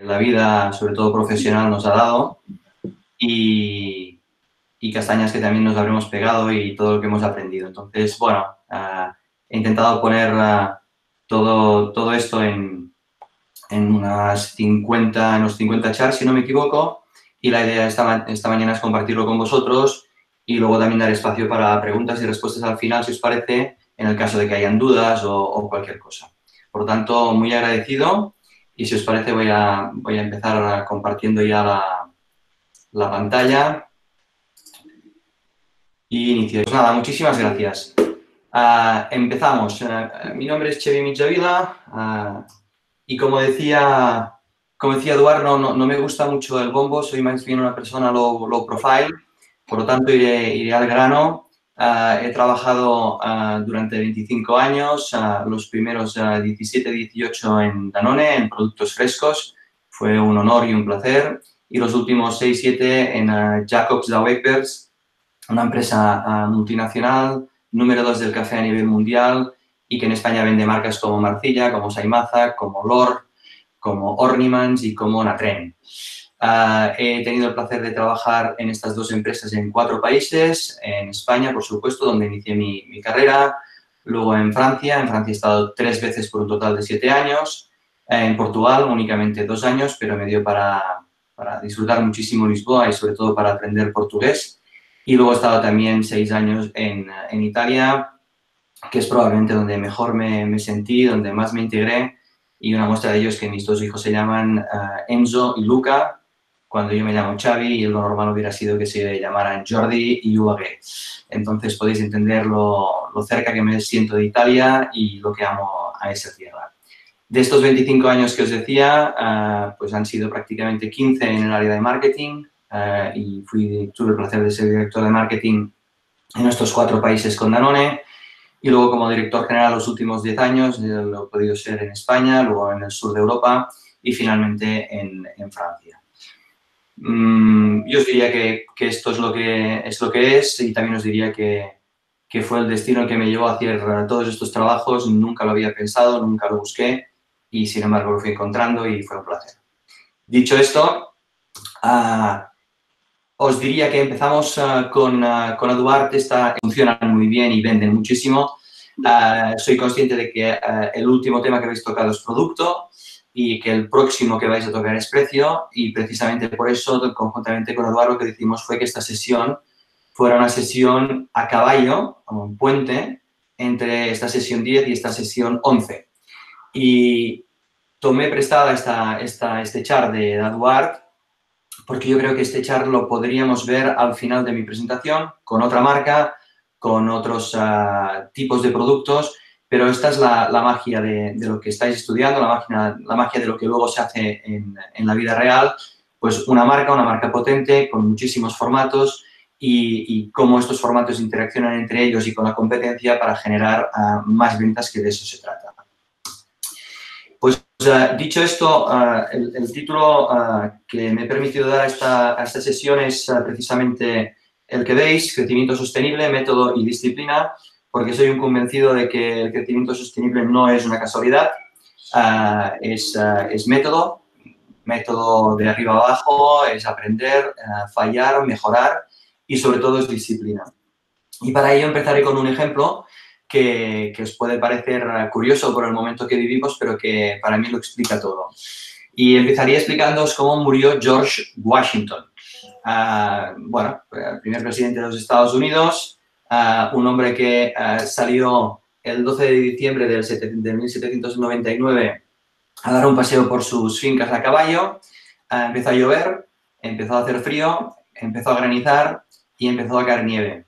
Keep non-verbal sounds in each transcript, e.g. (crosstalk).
la vida, sobre todo profesional, nos ha dado y, castañas que también nos habremos pegado y todo lo que hemos aprendido. Entonces, bueno, he intentado poner todo, todo esto en, en unas 50, en unos 50 charts, si no me equivoco, y la idea esta, esta mañana es compartirlo con vosotros y luego también dar espacio para preguntas y respuestas al final, si os parece, en el caso de que hayan dudas o, cualquier cosa. Por tanto, muy agradecido y si os parece voy a, voy a empezar compartiendo ya la, la pantalla. Y inicio. Pues nada, muchísimas gracias. Ah, empezamos. Ah, mi nombre es Chevy Michavila uh, y como decía, como decía Eduardo, no, no, me gusta mucho el bombo, soy más bien una persona low, low profile, por lo tanto iré, iré al grano. Uh, he trabajado uh, durante 25 años, uh, los primeros 17, 18 en Danone, en productos frescos. Fue un honor y un placer. Y los últimos 6, 7 en Jacobs Douwe una empresa multinacional, número 2 del café a nivel mundial y que en España vende marcas como Marcilla, como Saimaza, como Lor, como Ornimans y como Natren. Uh, he tenido el placer de trabajar en estas dos empresas en cuatro países, en España, por supuesto, donde inicié mi, mi, carrera, luego en Francia, en Francia he estado tres veces por un total de siete años, en Portugal únicamente dos años, pero me dio para, para disfrutar muchísimo Lisboa y sobre todo para aprender portugués. Y luego he estado también seis años en, en Italia, que es probablemente donde mejor me, me, sentí, donde más me integré. Y una muestra de ello es que mis dos hijos se llaman uh, Enzo y Luca, cuando yo me llamo Xavi y lo normal hubiera sido que se llamaran Jordi y Uague. Entonces podéis entender lo, lo, cerca que me siento de Italia y lo que amo a esa tierra. De estos 25 años que os decía, uh, pues han sido prácticamente 15 en el área de marketing uh, y fui, tuve el placer de ser director de marketing en estos cuatro países con Danone. Y luego como director general los últimos 10 años, eh, lo he podido ser en España, luego en el sur de Europa y finalmente en, en Francia. Mm, yo os diría que, esto es lo que, es lo que es y también os diría que, que fue el destino que me llevó a hacer todos estos trabajos. Nunca lo había pensado, nunca lo busqué y sin embargo lo fui encontrando y fue un placer. Dicho esto, uh, os diría que empezamos uh, con, uh, con Eduard. Esta funciona muy bien y venden muchísimo. soy consciente de que el último tema que habéis tocado es producto y que el próximo que vais a tocar es precio y precisamente por eso, conjuntamente con Eduardo, lo que decimos fue que esta sesión fuera una sesión a caballo, como un puente, entre esta sesión 10 y esta sesión 11. Y tomé prestada esta, esta, este chart de Eduard porque yo creo que este chart lo podríamos ver al final de mi presentación con otra marca, con otros uh, tipos de productos pero esta es la, la magia de, de, lo que estáis estudiando, la magia, la magia de lo que luego se hace en, en, la vida real. Pues una marca, una marca potente, con muchísimos formatos y, y cómo estos formatos interaccionan entre ellos y con la competencia para generar uh, más ventas, que de eso se trata. Pues uh, dicho esto, uh, el, el, título que me he permitido dar a esta, a esta sesión es precisamente el que veis, crecimiento sostenible, método y disciplina, porque soy un convencido de que el crecimiento sostenible no es una casualidad, uh, es, uh, es, método, método de arriba abajo, es aprender, uh, fallar, mejorar y sobre todo es disciplina. Y para ello empezaré con un ejemplo que, que os puede parecer curioso por el momento que vivimos, pero que para mí lo explica todo. Y empezaría explicándoos cómo murió George Washington. bueno, el primer presidente de los Estados Unidos, un hombre que uh, salió el 12 de diciembre del, de 1799 a dar un paseo por sus fincas a caballo, uh, empezó a llover, empezó a hacer frío, empezó a granizar y empezó a caer nieve.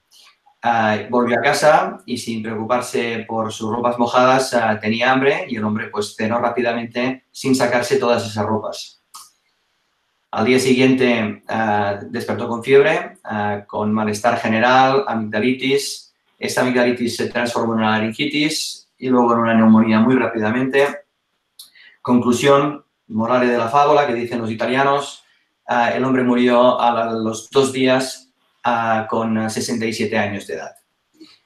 volvió a casa y sin preocuparse por sus ropas mojadas tenía hambre y el hombre pues cenó rápidamente sin sacarse todas esas ropas. Al día siguiente uh, despertó con fiebre, uh, con malestar general, amigdalitis. Esta amigdalitis se transformó en una laringitis y luego en una neumonía muy rápidamente. Conclusión, morale de la fábula que dicen los italianos, uh, el hombre murió a los dos días con 67 años de edad.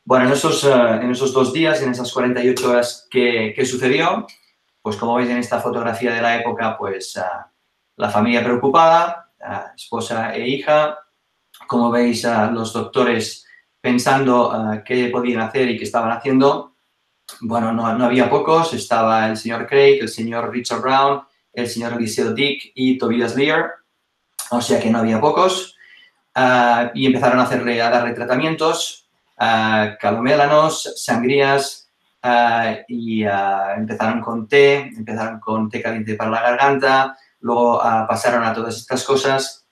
Bueno, en esos, en esos dos días, en esas 48 horas, ¿qué, ¿qué, sucedió? Pues como veis en esta fotografía de la época, pues La familia preocupada, esposa e hija. Como veis, los doctores pensando qué podían hacer y qué estaban haciendo. Bueno, no, no, había pocos. Estaba el señor Craig, el señor Richard Brown, el señor Eliseo Dick y Tobias Lear. O sea que no había pocos. y empezaron a hacerle, a darle tratamientos, calomélanos, sangrías, Ah, y ah, empezaron con té, empezaron con té caliente para la garganta, luego ah, pasaron a todas estas cosas.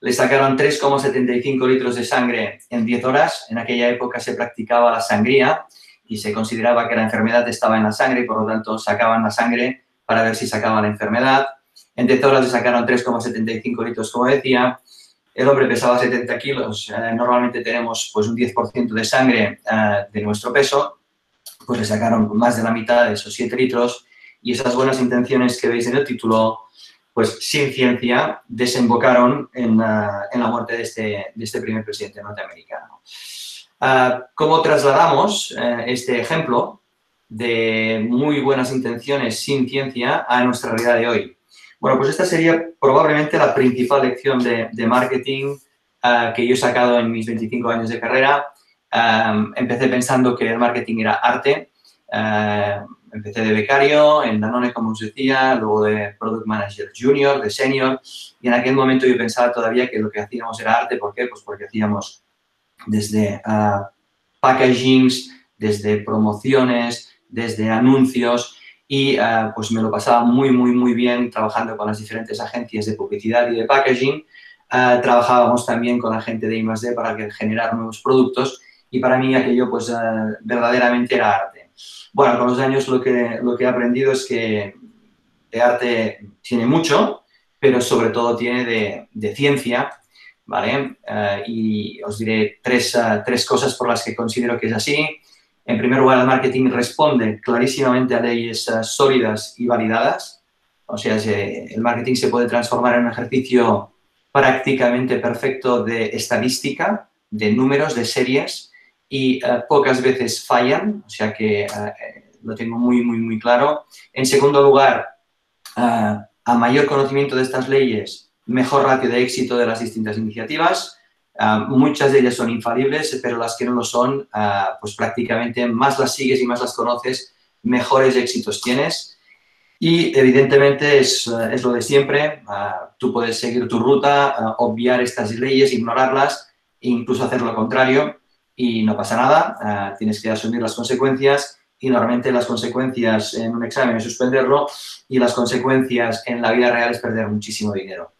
Le sacaron 3,75 litros de sangre en 10 horas. En aquella época se practicaba la sangría y se consideraba que la enfermedad estaba en la sangre y por lo tanto sacaban la sangre para ver si sacaban la enfermedad. En 10 horas le sacaron 3,75 litros, como decía. El hombre pesaba 70 kilos. Eh, normalmente tenemos pues, un 10% de sangre eh, de nuestro peso pues le sacaron más de la mitad de esos 7 litros y esas buenas intenciones que veis en el título, pues sin ciencia, desembocaron en, la muerte de este, de este, primer presidente norteamericano. Ah, ¿Cómo trasladamos eh, este ejemplo de muy buenas intenciones sin ciencia a nuestra realidad de hoy? Bueno, pues esta sería probablemente la principal lección de, marketing ah, que yo he sacado en mis 25 años de carrera empecé pensando que el marketing era arte. Empecé de becario en Danone, como os decía, luego de Product Manager Junior, de Senior, y en aquel momento yo pensaba todavía que lo que hacíamos era arte. ¿Por qué? Pues porque hacíamos desde uh, packagings, desde promociones, desde anuncios, y ah, pues me lo pasaba muy, muy, muy bien trabajando con las diferentes agencias de publicidad y de packaging. Ah, trabajábamos también con la gente de I+.D. para generar nuevos productos y para mí aquello pues verdaderamente era. Bueno, con los años lo que, lo que he aprendido es que de arte tiene mucho, pero sobre todo tiene de, de ciencia, ¿vale? Eh, y os diré tres, eh, tres cosas por las que considero que es así. En primer lugar, el marketing responde clarísimamente a leyes sólidas y validadas. O sea, el marketing se puede transformar en un ejercicio prácticamente perfecto de estadística, de números, de series, y eh, pocas veces fallan, o sea que eh, eh, lo tengo muy, muy, muy claro. En segundo lugar, a mayor conocimiento de estas leyes, mejor ratio de éxito de las distintas iniciativas. muchas de ellas son infalibles, pero las que no lo son, pues prácticamente más las sigues y más las conoces, mejores éxitos tienes. Y evidentemente es, es lo de siempre, tú puedes seguir tu ruta, obviar estas leyes, ignorarlas e incluso hacer lo contrario y no pasa nada, eh, tienes que asumir las consecuencias y normalmente las consecuencias en un examen es suspenderlo y las consecuencias en la vida real es perder muchísimo dinero.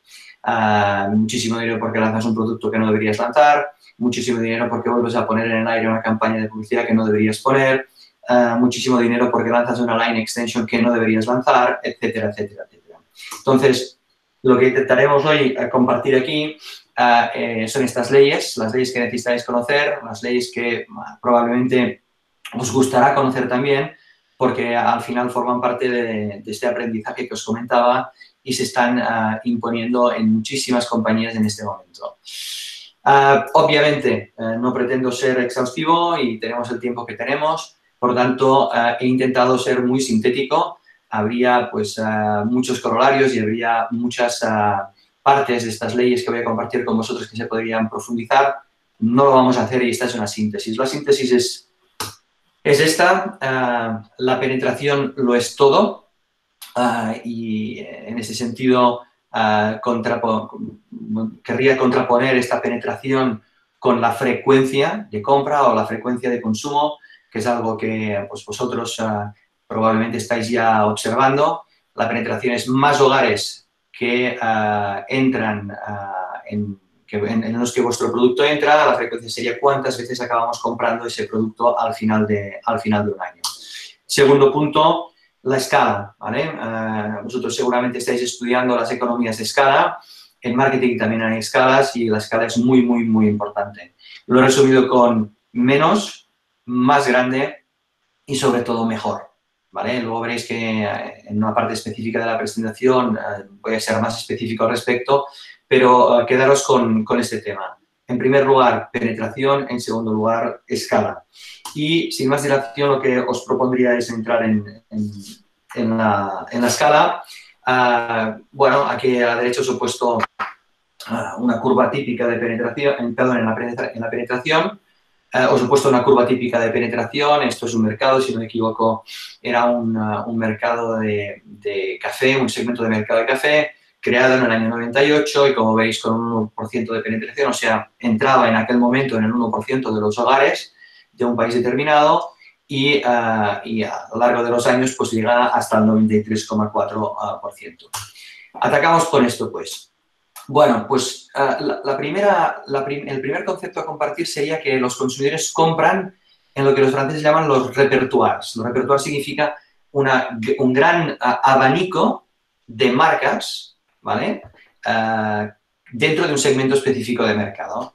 Eh, muchísimo dinero porque lanzas un producto que no deberías lanzar, muchísimo dinero porque vuelves a poner en el aire una campaña de publicidad que no deberías poner, eh, muchísimo dinero porque lanzas una line extension que no deberías lanzar, etcétera, etcétera, etcétera. Entonces, lo que intentaremos hoy compartir aquí eh, son estas leyes, las leyes que necesitáis conocer, las leyes que probablemente os gustará conocer también, porque al final forman parte de, este aprendizaje que os comentaba y se están ah, imponiendo en muchísimas compañías en este momento. Ah, obviamente, eh, no pretendo ser exhaustivo y tenemos el tiempo que tenemos, por tanto, ah, he intentado ser muy sintético. Habría pues muchos corolarios y habría muchas partes de estas leyes que voy a compartir con vosotros que se podrían profundizar. No lo vamos a hacer y esta es una síntesis. La síntesis es, es esta. Ah, la penetración lo es todo ah, y en ese sentido uh, querría contraponer esta penetración con la frecuencia de compra o la frecuencia de consumo, que es algo que pues, vosotros probablemente estáis ya observando. La penetración es más hogares que ah, entran ah, en, los que vuestro producto entra, la frecuencia sería cuántas veces acabamos comprando ese producto al final de, al final de un año. Segundo punto, la escala. ¿vale? Ah, vosotros seguramente estáis estudiando las economías de escala. En marketing también hay escalas y la escala es muy, muy, muy importante. Lo he resumido con menos, más grande y sobre todo mejor. Luego veréis que eh, en una parte específica de la presentación eh, voy a ser más específico al respecto, pero eh, quedaros con, este tema. En primer lugar, penetración, en segundo lugar, escala. Y sin más dilación, lo que os propondría es entrar en, la, escala. bueno, aquí a la derecha os he puesto una curva típica de penetración, perdón, en en la penetración. Os he puesto una curva típica de penetración. Esto es un mercado, si no me equivoco, era un, un mercado de, café, un segmento de mercado de café creado en el año 98 y como veis con un 1% de penetración, o sea, entraba en aquel momento en el 1% de los hogares de un país determinado y, y, a lo largo de los años pues llega hasta el 93,4%. Atacamos con esto pues. Bueno, pues uh, la, primera, el primer concepto a compartir sería que los consumidores compran en lo que los franceses llaman los repertoires. Los repertoires significa una, un gran abanico de marcas, ¿vale? Uh, dentro de un segmento específico de mercado.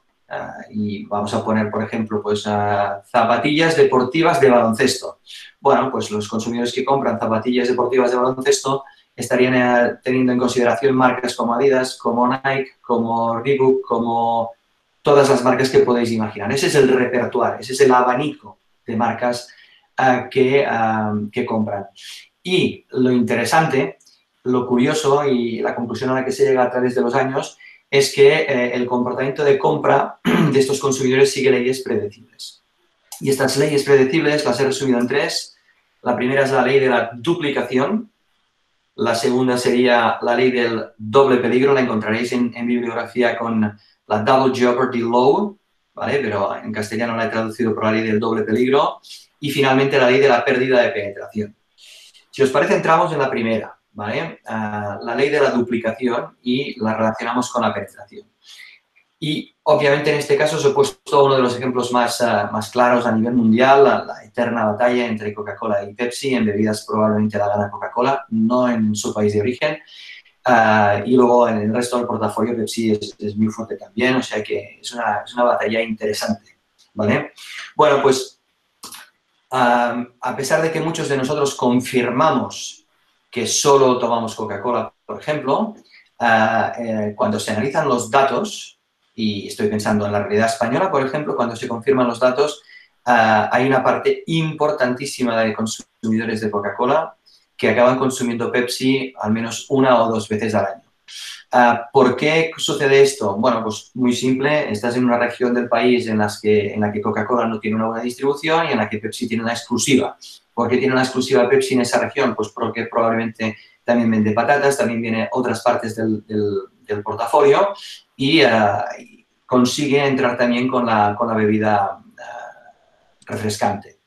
y vamos a poner, por ejemplo, pues zapatillas deportivas de baloncesto. Bueno, pues los consumidores que compran zapatillas deportivas de baloncesto estarían teniendo en consideración marcas como Adidas, como Nike, como Reebok, como todas las marcas que podéis imaginar. Ese es el repertorio, ese es el abanico de marcas uh, que, uh, que, compran. Y lo interesante, lo curioso y la conclusión a la que se llega a través de los años es que eh, el comportamiento de compra (clears throat) de estos consumidores sigue leyes predecibles. Y estas leyes predecibles las he resumido en tres. La primera es la ley de la duplicación, la segunda sería la ley del doble peligro, la encontraréis en, bibliografía con la Double Jeopardy Law, ¿vale? Pero en castellano la he traducido por la ley del doble peligro. Y finalmente la ley de la pérdida de penetración. Si os parece, entramos en la primera, ¿vale? Uh, la ley de la duplicación y la relacionamos con la penetración. Y obviamente en este caso os he puesto uno de los ejemplos más, uh, más claros a nivel mundial, la, la eterna batalla entre Coca-Cola y Pepsi. En bebidas probablemente la gana Coca-Cola, no en su país de origen. Uh, y luego en el resto del portafolio Pepsi es, es, muy fuerte también, o sea que es una, es una batalla interesante. ¿vale? Bueno, pues um, a pesar de que muchos de nosotros confirmamos que solo tomamos Coca-Cola, por ejemplo, uh, eh, cuando se analizan los datos, y estoy pensando en la realidad española, por ejemplo, cuando se confirman los datos, uh, hay una parte importantísima de consumidores de Coca-Cola que acaban consumiendo Pepsi al menos una o dos veces al año. Uh, ¿Por qué sucede esto? Bueno, pues muy simple, estás en una región del país en, las que, en la que Coca-Cola no tiene una buena distribución y en la que Pepsi tiene una exclusiva. ¿Por qué tiene una exclusiva Pepsi en esa región? Pues porque probablemente también vende patatas, también viene otras partes del, del, del portafolio y, uh, consigue entrar también con la, con la bebida uh, refrescante.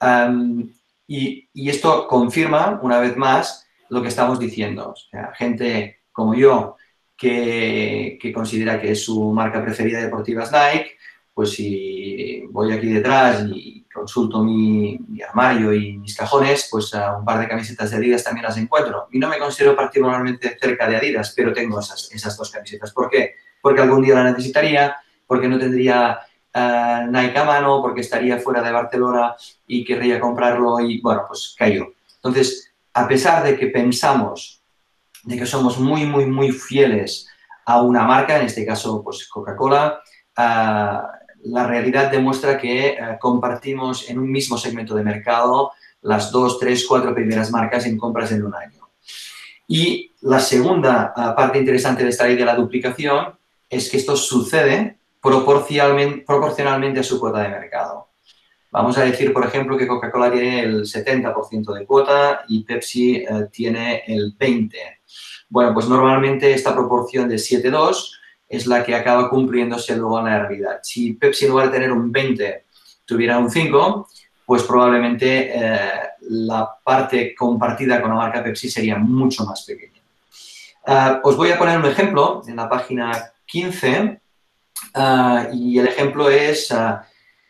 Um, y, esto confirma, una vez más, lo que estamos diciendo. Gente como yo que, que, considera que su marca preferida deportiva es Nike, pues si voy aquí detrás y consulto mi, armario y mis cajones, pues uh, un par de camisetas de Adidas también las encuentro. Y no me considero particularmente cerca de Adidas, pero tengo esas, esas dos camisetas. ¿Por qué? porque algún día la necesitaría, porque no tendría uh, Nike a mano, porque estaría fuera de Barcelona y querría comprarlo y, bueno, pues cayó. Entonces, a pesar de que pensamos de que somos muy, muy, muy fieles a una marca, en este caso, pues Coca-Cola, uh, la realidad demuestra que uh, compartimos en un mismo segmento de mercado las dos, tres, cuatro primeras marcas en compras en un año. Y la segunda parte interesante de esta ley de la duplicación es que esto sucede proporcionalmente, proporcionalmente a su cuota de mercado. Vamos a decir, por ejemplo, que Coca-Cola tiene el 70% de cuota y Pepsi eh, tiene el 20%. Bueno, pues normalmente esta proporción de 7-2 es la que acaba cumpliéndose luego en la realidad. Si Pepsi en lugar de tener un 20 tuviera un 5, pues probablemente eh, la parte compartida con la marca Pepsi sería mucho más pequeña. Uh, os voy a poner un ejemplo en la página 15 uh, y el ejemplo es uh,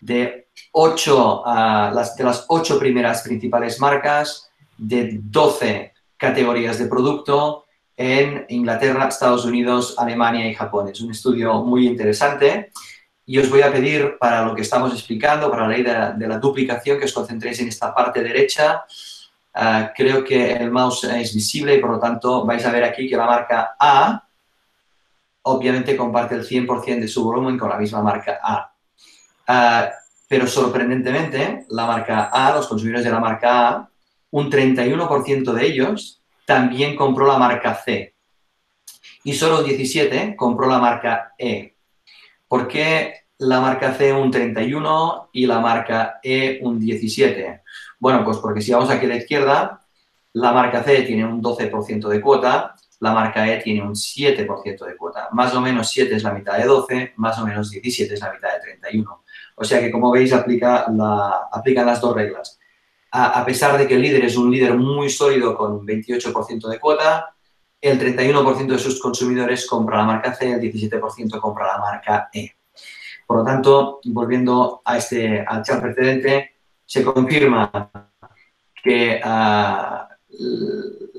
de, ocho, uh, las, de las ocho primeras principales marcas de 12 categorías de producto en Inglaterra, Estados Unidos, Alemania y Japón. Es un estudio muy interesante y os voy a pedir para lo que estamos explicando, para la ley de, de la duplicación, que os concentréis en esta parte derecha. Uh, creo que el mouse es visible y por lo tanto vais a ver aquí que la marca A obviamente comparte el 100% de su volumen con la misma marca A. Uh, pero sorprendentemente, la marca A, los consumidores de la marca A, un 31% de ellos también compró la marca C. Y solo 17 compró la marca E. ¿Por qué la marca C un 31 y la marca E un 17? Bueno, pues porque si vamos aquí a la izquierda, la marca C tiene un 12% de cuota, la marca E tiene un 7% de cuota. Más o menos 7 es la mitad de 12, más o menos 17 es la mitad de 31. O sea que, como veis, aplica aplican las dos reglas. A, pesar de que el líder es un líder muy sólido con 28% de cuota, el 31% de sus consumidores compra la marca C, el 17% compra la marca E. Por lo tanto, volviendo a este, al chat precedente, se confirma que uh,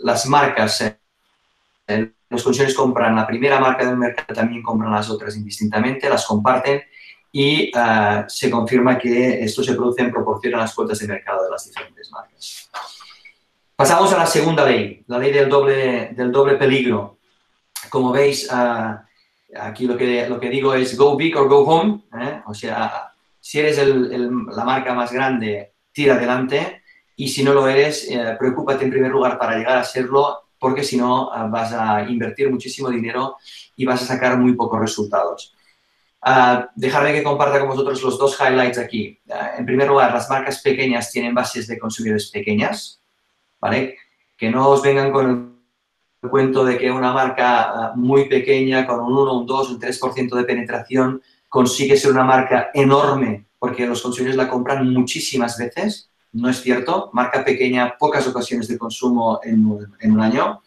las marcas, eh, los consumidores compran la primera marca del mercado, también compran las otras indistintamente, las comparten y uh, se confirma que esto se produce en proporción a las cuotas de mercado de las diferentes marcas. Pasamos a la segunda ley, la ley del doble, del doble peligro. Como veis, uh, aquí lo que, lo que digo es go big or go home, ¿eh? o sea, si eres el, el, la marca más grande, tira adelante, y si no lo eres, eh, preocúpate en primer lugar para llegar a serlo, porque si no uh, vas a invertir muchísimo dinero y vas a sacar muy pocos resultados. Uh, que comparta con vosotros los dos highlights aquí. Uh, en primer lugar, las marcas pequeñas tienen bases de consumidores pequeñas, ¿vale? Que no os vengan con el cuento de que una marca muy pequeña, con un 1, un 2, un 3% de penetración, consigue ser una marca enorme porque los consumidores la compran muchísimas veces no es cierto. Marca pequeña, pocas ocasiones de consumo en un año.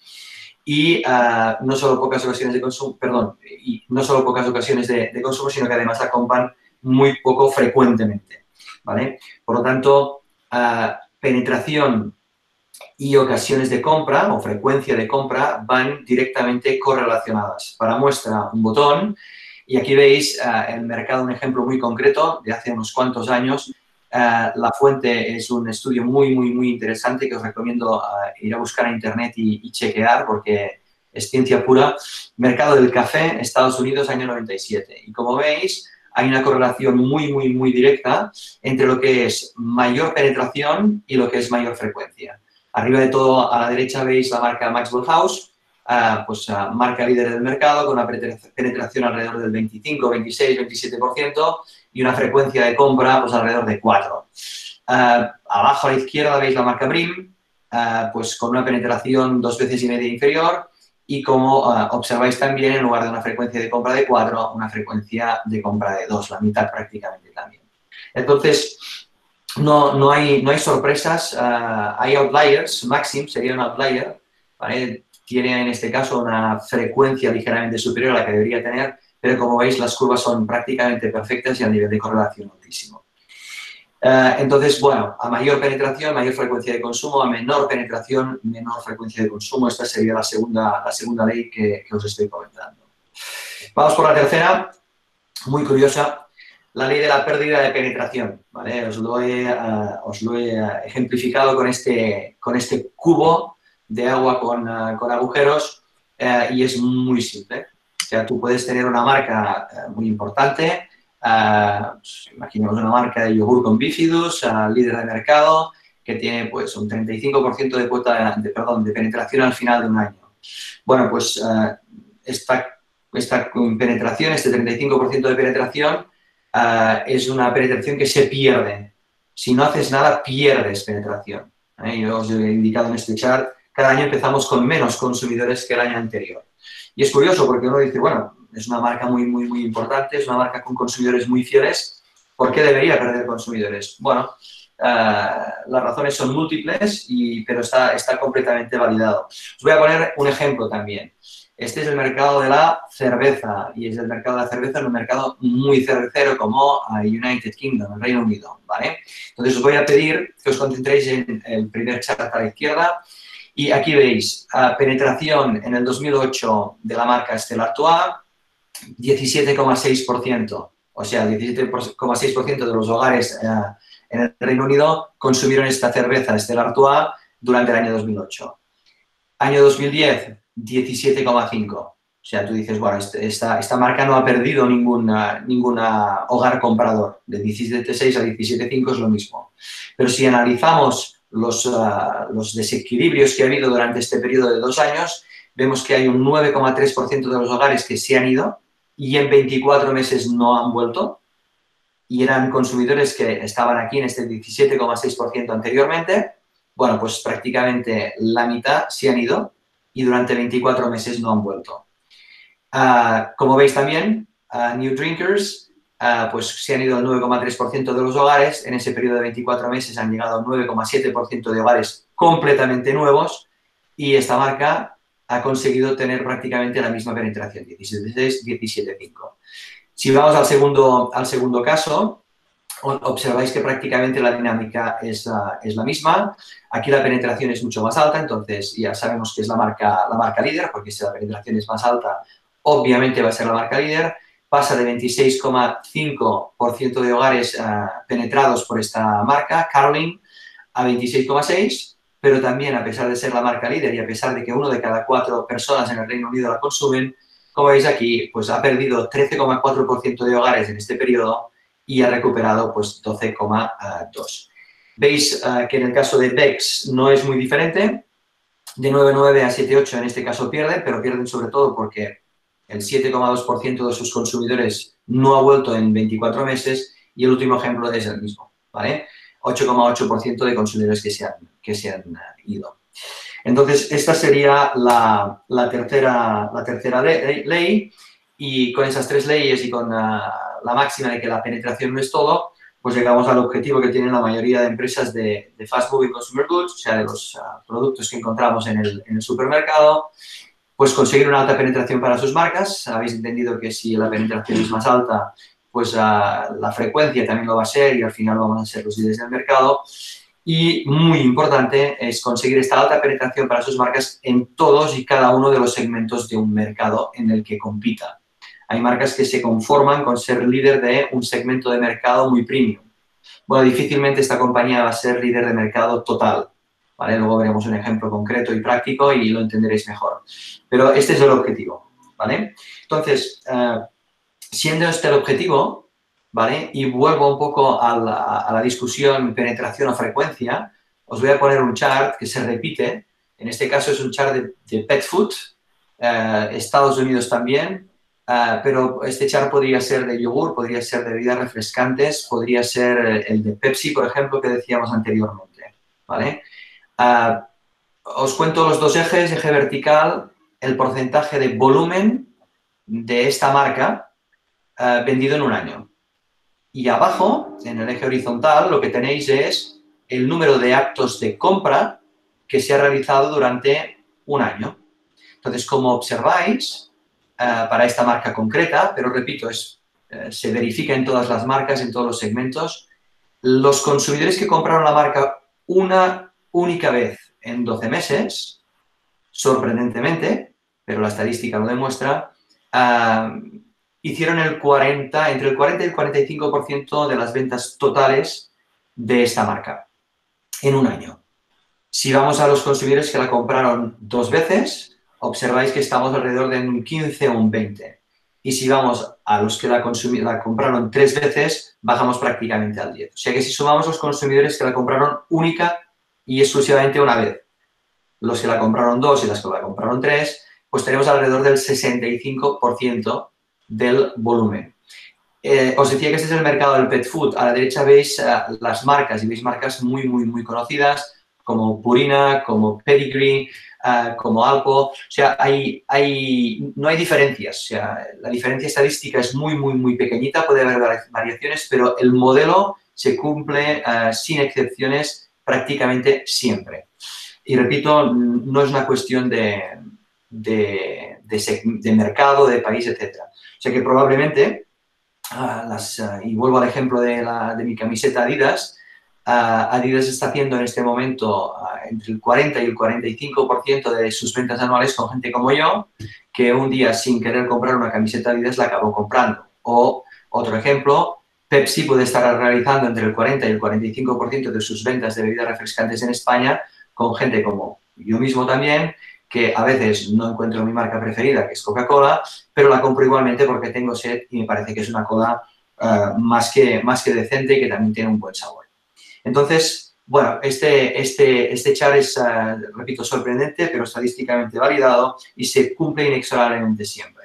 Y uh, no solo pocas ocasiones de consumo, perdón, y no solo pocas ocasiones de, consumo, sino que además la compran muy poco frecuentemente, ¿vale? Por lo tanto, uh, penetración y ocasiones de compra o frecuencia de compra van directamente correlacionadas. Para muestra, un botón. Y aquí veis uh, el mercado, un ejemplo muy concreto de hace unos cuantos años, Uh, la fuente es un estudio muy, muy, muy interesante que os recomiendo uh, ir a buscar a internet y, y, chequear porque es ciencia pura. Mercado del café, Estados Unidos, año 97. Y como veis, hay una correlación muy, muy, muy directa entre lo que es mayor penetración y lo que es mayor frecuencia. Arriba de todo, a la derecha, veis la marca Maxwell House, uh, pues marca líder del mercado con una penetración alrededor del 25, 26, 27% y una frecuencia de compra pues alrededor de 4. Uh, eh, abajo a la izquierda veis la marca Brim, uh, pues con una penetración dos veces y media inferior y como uh, observáis también, en lugar de una frecuencia de compra de 4, una frecuencia de compra de 2, la mitad prácticamente también. Entonces, no, no, hay, no hay sorpresas, hay outliers, Maxim sería un outlier, tiene en este caso una frecuencia ligeramente superior a la que debería tener, pero como veis las curvas son prácticamente perfectas y a nivel de correlación altísimo. Uh, entonces, bueno, a mayor penetración, mayor frecuencia de consumo, a menor penetración, menor frecuencia de consumo. Esta sería la segunda, la segunda ley que, os estoy comentando. Vamos por la tercera, muy curiosa, la ley de la pérdida de penetración. Os, lo he, uh, os lo he ejemplificado con este, con este cubo de agua con, uh, con agujeros y es muy simple. O sea, tú puedes tener una marca eh, muy importante, uh, pues, imaginemos una marca de yogur con bifidus, uh, líder de mercado, que tiene pues un 35% de cuota de, perdón, de penetración al final de un año. Bueno, pues esta, esta penetración, este 35% de penetración, es una penetración que se pierde. Si no haces nada, pierdes penetración. ¿eh? Yo os he indicado en este chart, cada año empezamos con menos consumidores que el año anterior. Y es curioso porque uno dice, bueno, es una marca muy, muy, muy importante, es una marca con consumidores muy fieles, ¿por qué debería perder consumidores? Bueno, uh, las razones son múltiples, y, pero está, está completamente validado. Os voy a poner un ejemplo también. Este es el mercado de la cerveza y es el mercado de la cerveza en un mercado muy cervecero como United Kingdom, el Reino Unido, ¿vale? Entonces os voy a pedir que os concentréis en el primer chat a la izquierda y aquí veis, penetración en el 2008 de la marca Stella Artois, 17,6%. O sea, 17,6% de los hogares uh, en el Reino Unido consumieron esta cerveza Stella Artois durante el año 2008. Año 2010, 17,5%. O sea, tú dices, bueno, este, esta, esta marca no ha perdido ninguna, ninguna hogar comprador. De 17,6 a 17,5 es lo mismo. Pero si analizamos los, ah, los desequilibrios que ha habido durante este periodo de dos años, vemos que hay un 9,3% de los hogares que se han ido y en 24 meses no han vuelto. Y eran consumidores que estaban aquí en este 17,6% anteriormente. Bueno, pues prácticamente la mitad se han ido y durante 24 meses no han vuelto. Ah, como veis también, New Drinkers, ah, pues se han ido al 9,3% de los hogares. En ese periodo de 24 meses han llegado al 9,7% de hogares completamente nuevos. Y esta marca ha conseguido tener prácticamente la misma penetración, 17.6, 17.5. Si vamos al segundo, al segundo caso, observáis que prácticamente la dinámica es, es, la misma. Aquí la penetración es mucho más alta, entonces ya sabemos que es la marca, la marca líder, porque si la penetración es más alta, obviamente va a ser la marca líder. Pasa de 26,5% de hogares eh, penetrados por esta marca, Caroline, a 26,6%, pero también a pesar de ser la marca líder y a pesar de que uno de cada cuatro personas en el Reino Unido la consumen, como veis aquí, pues ha perdido 13,4% de hogares en este periodo y ha recuperado pues 12,2. Veis uh, que en el caso de Bex no es muy diferente, de 9,9 a 7,8 en este caso pierden, pero pierden sobre todo porque el 7,2% de sus consumidores no ha vuelto en 24 meses y el último ejemplo es el mismo, ¿vale? 8,8% de consumidores que se han, que se han uh, ido. Entonces, esta sería la, la tercera, la tercera ley, ley, y con esas tres leyes y con uh, la máxima de que la penetración no es todo, pues llegamos al objetivo que tienen la mayoría de empresas de, fast moving consumer goods, o sea, de los ah, productos que encontramos en el, en el, supermercado, pues conseguir una alta penetración para sus marcas. Habéis entendido que si la penetración es más alta, pues uh, la frecuencia también lo va a ser y al final vamos a ser los líderes del mercado. Y muy importante es conseguir esta alta penetración para sus marcas en todos y cada uno de los segmentos de un mercado en el que compita. Hay marcas que se conforman con ser líder de un segmento de mercado muy premium. Bueno, difícilmente esta compañía va a ser líder de mercado total. Luego veremos un ejemplo concreto y práctico y lo entenderéis mejor. Pero este es el objetivo. ¿vale? Entonces, uh, siendo este el objetivo, ¿vale? y vuelvo un poco a la, discusión penetración o frecuencia, os voy a poner un chart que se repite. En este caso es un chart de, de pet food, uh, Estados Unidos también, Ah, pero este char podría ser de yogur, podría ser de bebidas refrescantes, podría ser eh, el de Pepsi, por ejemplo, que decíamos anteriormente. ¿vale? Uh, os cuento los dos ejes, eje vertical, el porcentaje de volumen de esta marca uh, vendido en un año. Y abajo, en el eje horizontal, lo que tenéis es el número de actos de compra que se ha realizado durante un año. Entonces, como observáis, eh, para esta marca concreta, pero repito, es, eh, se verifica en todas las marcas, en todos los segmentos. Los consumidores que compraron la marca una única vez en 12 meses, sorprendentemente, pero la estadística lo demuestra, uh, hicieron el 40, entre el 40 y el 45% de las ventas totales de esta marca en un año. Si vamos a los consumidores que la compraron dos veces, observáis que estamos alrededor de un 15 o un 20. Y si vamos a los que la compraron tres veces, bajamos prácticamente al 10. O sea que si sumamos los consumidores que la compraron única y exclusivamente una vez, los que la compraron dos y las que la compraron tres, pues tenemos alrededor del 65% del volumen. Eh, os decía que este es el mercado del pet food. A la derecha veis uh, las marcas y veis marcas muy, muy, muy conocidas como Purina, como Pedigree, uh, como Alpo. O sea, hay, hay, no hay diferencias. O sea, la diferencia estadística es muy, muy, muy pequeñita. Puede haber variaciones, pero el modelo se cumple uh, sin excepciones prácticamente siempre. Y repito, no es una cuestión de, de, mercado, de país, etc. O sea que probablemente, uh, las, y vuelvo al ejemplo de, la, de mi camiseta Adidas, Adidas está haciendo en este momento entre el 40 y el 45% de sus ventas anuales con gente como yo, que un día sin querer comprar una camiseta Adidas la acabó comprando. O otro ejemplo, Pepsi puede estar realizando entre el 40 y el 45% de sus ventas de bebidas refrescantes en España con gente como yo mismo también, que a veces no encuentro mi marca preferida, que es Coca-Cola, pero la compro igualmente porque tengo sed y me parece que es una cola uh, más, que, más que decente y que también tiene un buen sabor. Entonces, Bueno, este, este, este char es, eh, repito, sorprendente, pero estadísticamente validado y se cumple inexorablemente siempre.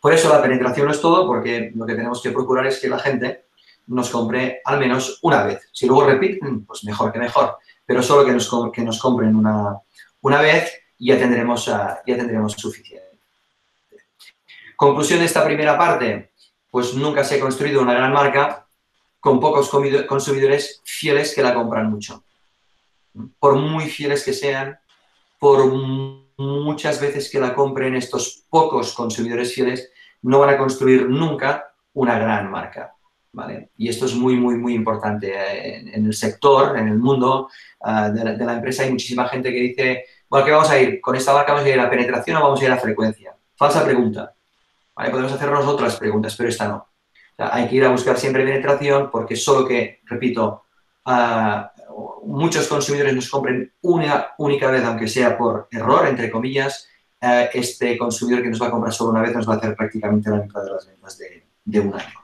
Por eso la penetración no es todo, porque lo que tenemos que procurar es que la gente nos compre al menos una vez. Si luego repiten, pues mejor que mejor, pero solo que nos, que nos compren una, una vez y ya tendremos, eh, ya tendremos suficiente. Conclusión de esta primera parte, pues nunca se ha construido una gran marca con pocos consumidores fieles que la compran mucho. Por muy fieles que sean, por muchas veces que la compren estos pocos consumidores fieles, no van a construir nunca una gran marca. ¿vale? Y esto es muy, muy, muy importante. En, el sector, en el mundo ah, de, la, empresa, hay muchísima gente que dice, bueno, ¿qué vamos a ir? ¿Con esta marca vamos a ir a la penetración o vamos a ir a la frecuencia? Falsa pregunta. Podemos hacernos otras preguntas, pero esta no hay que ir a buscar siempre penetración porque solo que, repito, muchos consumidores nos compren una única vez, aunque sea por error, entre comillas, eh, este consumidor que nos va a comprar solo una vez nos va a hacer prácticamente la mitad de las ventas de, un año.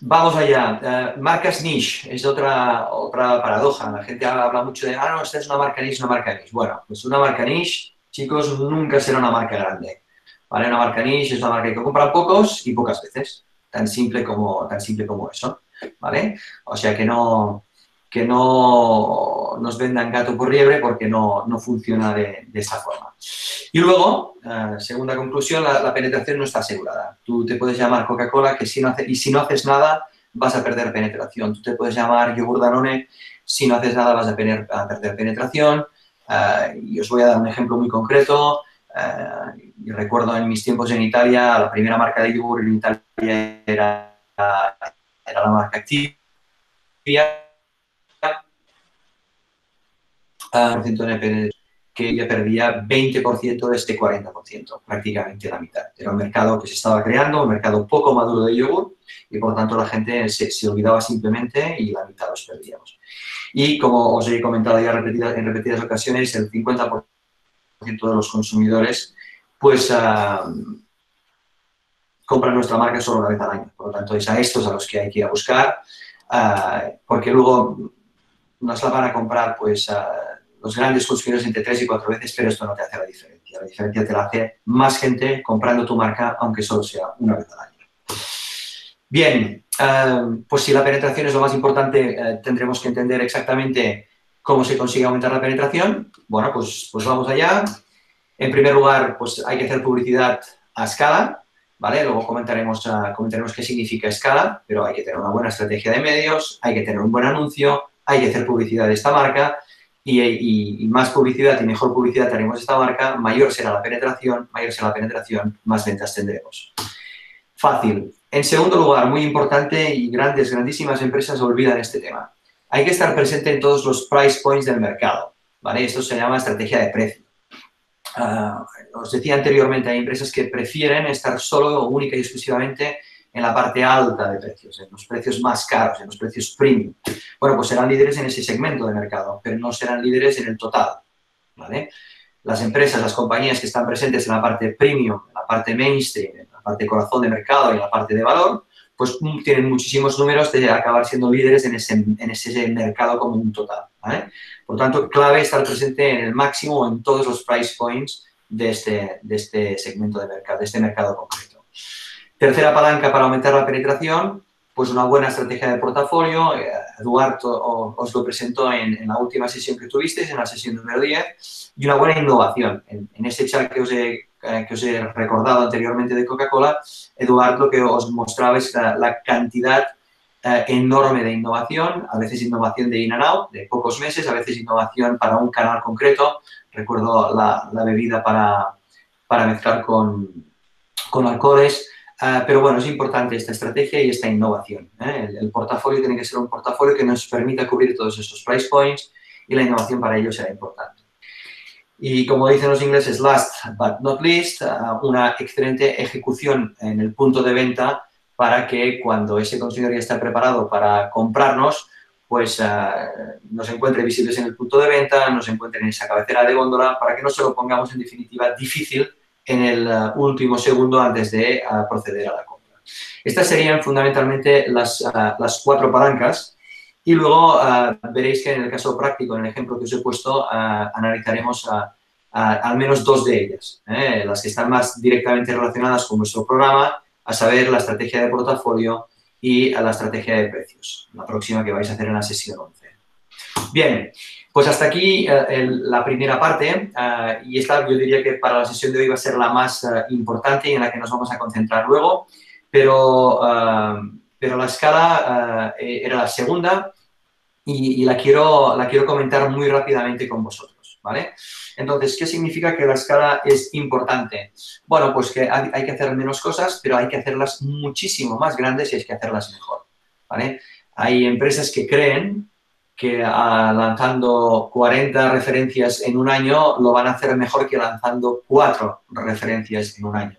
vamos allá. Eh, marcas niche es otra, otra paradoja. La gente habla mucho de, ah, no, esta es una marca niche, una marca niche. Bueno, pues una marca niche, chicos, nunca será una marca grande. ¿vale? Una marca niche es una marca que compran pocos y pocas veces. Tan simple como, tan simple como eso, ¿vale? O sea que no, que no nos vendan gato por liebre porque no, no funciona de, de, esa forma. Y luego, eh, segunda conclusión, la, penetración no está asegurada. Tú te puedes llamar Coca-Cola que si no y si no haces nada vas a perder penetración. Tú te puedes llamar yogur Danone, si no haces nada vas a, perder, a perder penetración. Eh, y os voy a dar un ejemplo muy concreto. Eh, y recuerdo en mis tiempos en Italia, la primera marca de yogur en Italia era, era la marca Activia. que ya perdía 20% de este 40%, prácticamente la mitad. Era un mercado que se estaba creando, un mercado poco maduro de yogur, y por tanto la gente se, olvidaba simplemente y la mitad los perdíamos. Y como os he comentado ya en repetidas ocasiones, el 50% de los consumidores, pues ah, compran nuestra marca solo una vez al año. Por lo tanto, es a estos a los que hay que ir a buscar, ah, porque luego nos la van a comprar pues ah, los grandes consumidores entre tres y cuatro veces, pero esto no te hace la diferencia. La diferencia te la hace más gente comprando tu marca, aunque solo sea una vez al año. Bien, pues si la penetración es lo más importante, eh, tendremos que entender exactamente ¿Cómo se consigue aumentar la penetración? Bueno, pues, pues vamos allá. En primer lugar, pues hay que hacer publicidad a escala, Luego comentaremos, uh, qué significa escala, pero hay que tener una buena estrategia de medios, hay que tener un buen anuncio, hay que hacer publicidad de esta marca y, más publicidad y mejor publicidad tenemos esta marca, mayor será la penetración, mayor será la penetración, más ventas tendremos. Fácil. En segundo lugar, muy importante y grandes, grandísimas empresas olvidan este tema hay que estar presente en todos los price points del mercado. Esto se llama estrategia de precio. Ah, os decía anteriormente, hay empresas que prefieren estar solo, única y exclusivamente en la parte alta de precios, en los precios más caros, en los precios premium. Bueno, pues serán líderes en ese segmento de mercado, pero no serán líderes en el total, ¿vale? Las empresas, las compañías que están presentes en la parte premium, en la parte mainstream, en la parte corazón de mercado y en la parte de valor, pues mm, tienen muchísimos números de acabar siendo líderes en ese, en ese mercado como un total. ¿vale? Por tanto, clave estar presente en el máximo en todos los price points de este, de este segmento de mercado, de este mercado concreto. Tercera palanca para aumentar la penetración, pues una buena estrategia de portafolio. Eh, Eduardo os lo presentó en, la última sesión que tuvisteis, en la sesión número 10, y una buena innovación. En, en este chat que os he eh, que os he recordado anteriormente de Coca-Cola, Eduardo, que os mostraba es la, cantidad eh, enorme de innovación, a veces innovación de in and out, de pocos meses, a veces innovación para un canal concreto. Recuerdo la, bebida para, para mezclar con, con alcoholes. Eh, pero bueno, es importante esta estrategia y esta innovación. El, el, portafolio tiene que ser un portafolio que nos permita cubrir todos estos price points y la innovación para ello será importante. Y como dicen los ingleses, last but not least, una excelente ejecución en el punto de venta para que cuando ese consumidor ya está preparado para comprarnos, pues uh, nos encuentre visibles en el punto de venta, nos encuentre en esa cabecera de góndola, para que no se lo pongamos en definitiva difícil en el uh, último segundo antes de proceder a la compra. Estas serían fundamentalmente las, las cuatro palancas y luego veréis que en el caso práctico, en el ejemplo que os he puesto, analizaremos al menos dos de ellas, ¿eh? las que están más directamente relacionadas con nuestro programa, a saber la estrategia de portafolio y la estrategia de precios, la próxima que vais a hacer en la sesión 11. Bien, pues hasta aquí eh, la primera parte eh, y esta yo diría que para la sesión de hoy va a ser la más importante y en la que nos vamos a concentrar luego, pero, pero la escala era la segunda y, y, la, quiero, la quiero comentar muy rápidamente con vosotros, ¿vale? Entonces, ¿qué significa que la escala es importante? Bueno, pues que hay, que hacer menos cosas, pero hay que hacerlas muchísimo más grandes y hay que hacerlas mejor. Hay empresas que creen que ah, lanzando 40 referencias en un año lo van a hacer mejor que lanzando 4 referencias en un año.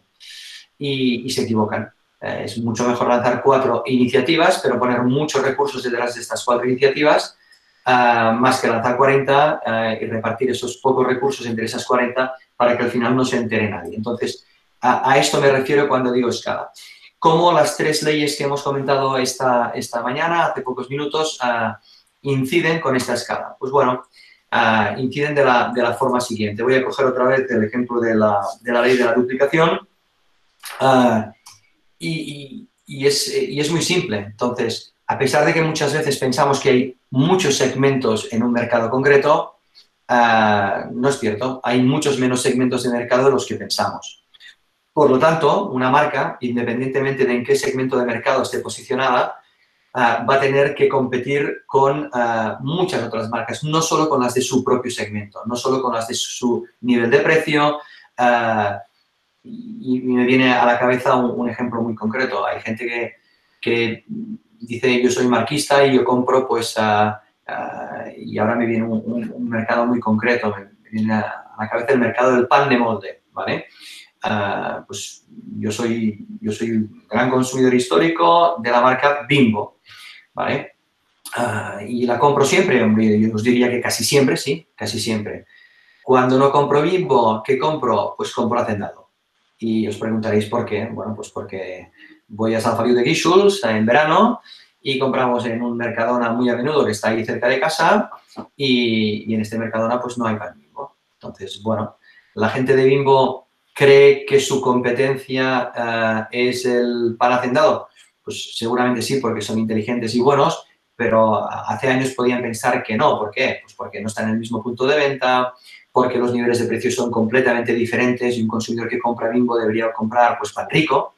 Y, se equivocan. Eh, es mucho mejor lanzar 4 iniciativas, pero poner muchos recursos detrás de estas 4 iniciativas Ah, más que lanzar 40 ah, y repartir esos pocos recursos entre esas 40 para que al final no se entere nadie. Entonces, a, esto me refiero cuando digo escala. ¿Cómo las tres leyes que hemos comentado esta, esta mañana, hace pocos minutos, ah, inciden con esta escala? Pues bueno, inciden de la, de la, forma siguiente. Voy a coger otra vez el ejemplo de la, de la ley de la duplicación y, y, es, y es muy simple. Entonces, a pesar de que muchas veces pensamos que hay muchos segmentos en un mercado concreto, ah, no es cierto. Hay muchos menos segmentos de mercado de los que pensamos. Por lo tanto, una marca, independientemente de en qué segmento de mercado esté posicionada, ah, va a tener que competir con ah, muchas otras marcas, no solo con las de su propio segmento, no solo con las de su nivel de precio. y, me viene a la cabeza un, ejemplo muy concreto. Hay gente que, que dice yo soy marquista y yo compro pues y ahora me viene un, mercado muy concreto, me viene a la cabeza el mercado del pan de molde, ¿vale? Ah, pues yo soy, yo soy un gran consumidor histórico de la marca Bimbo, ¿vale? Ah, y la compro siempre, hombre, yo os diría que casi siempre, sí, casi siempre. Cuando no compro Bimbo, ¿qué compro? Pues compro Hacendado. Y os preguntaréis por qué. Bueno, pues porque voy a San Feliu de Guíxols en verano y compramos en un Mercadona muy a menudo que está ahí cerca de casa y, en este Mercadona pues no hay pan Bimbo. Entonces, bueno, la gente de Bimbo cree que su competencia eh, es el pan hacendado. Pues seguramente sí, porque son inteligentes y buenos, pero hace años podían pensar que no. ¿Por qué? Pues porque no están en el mismo punto de venta, porque los niveles de precios son completamente diferentes y un consumidor que compra Bimbo debería comprar pues pan rico,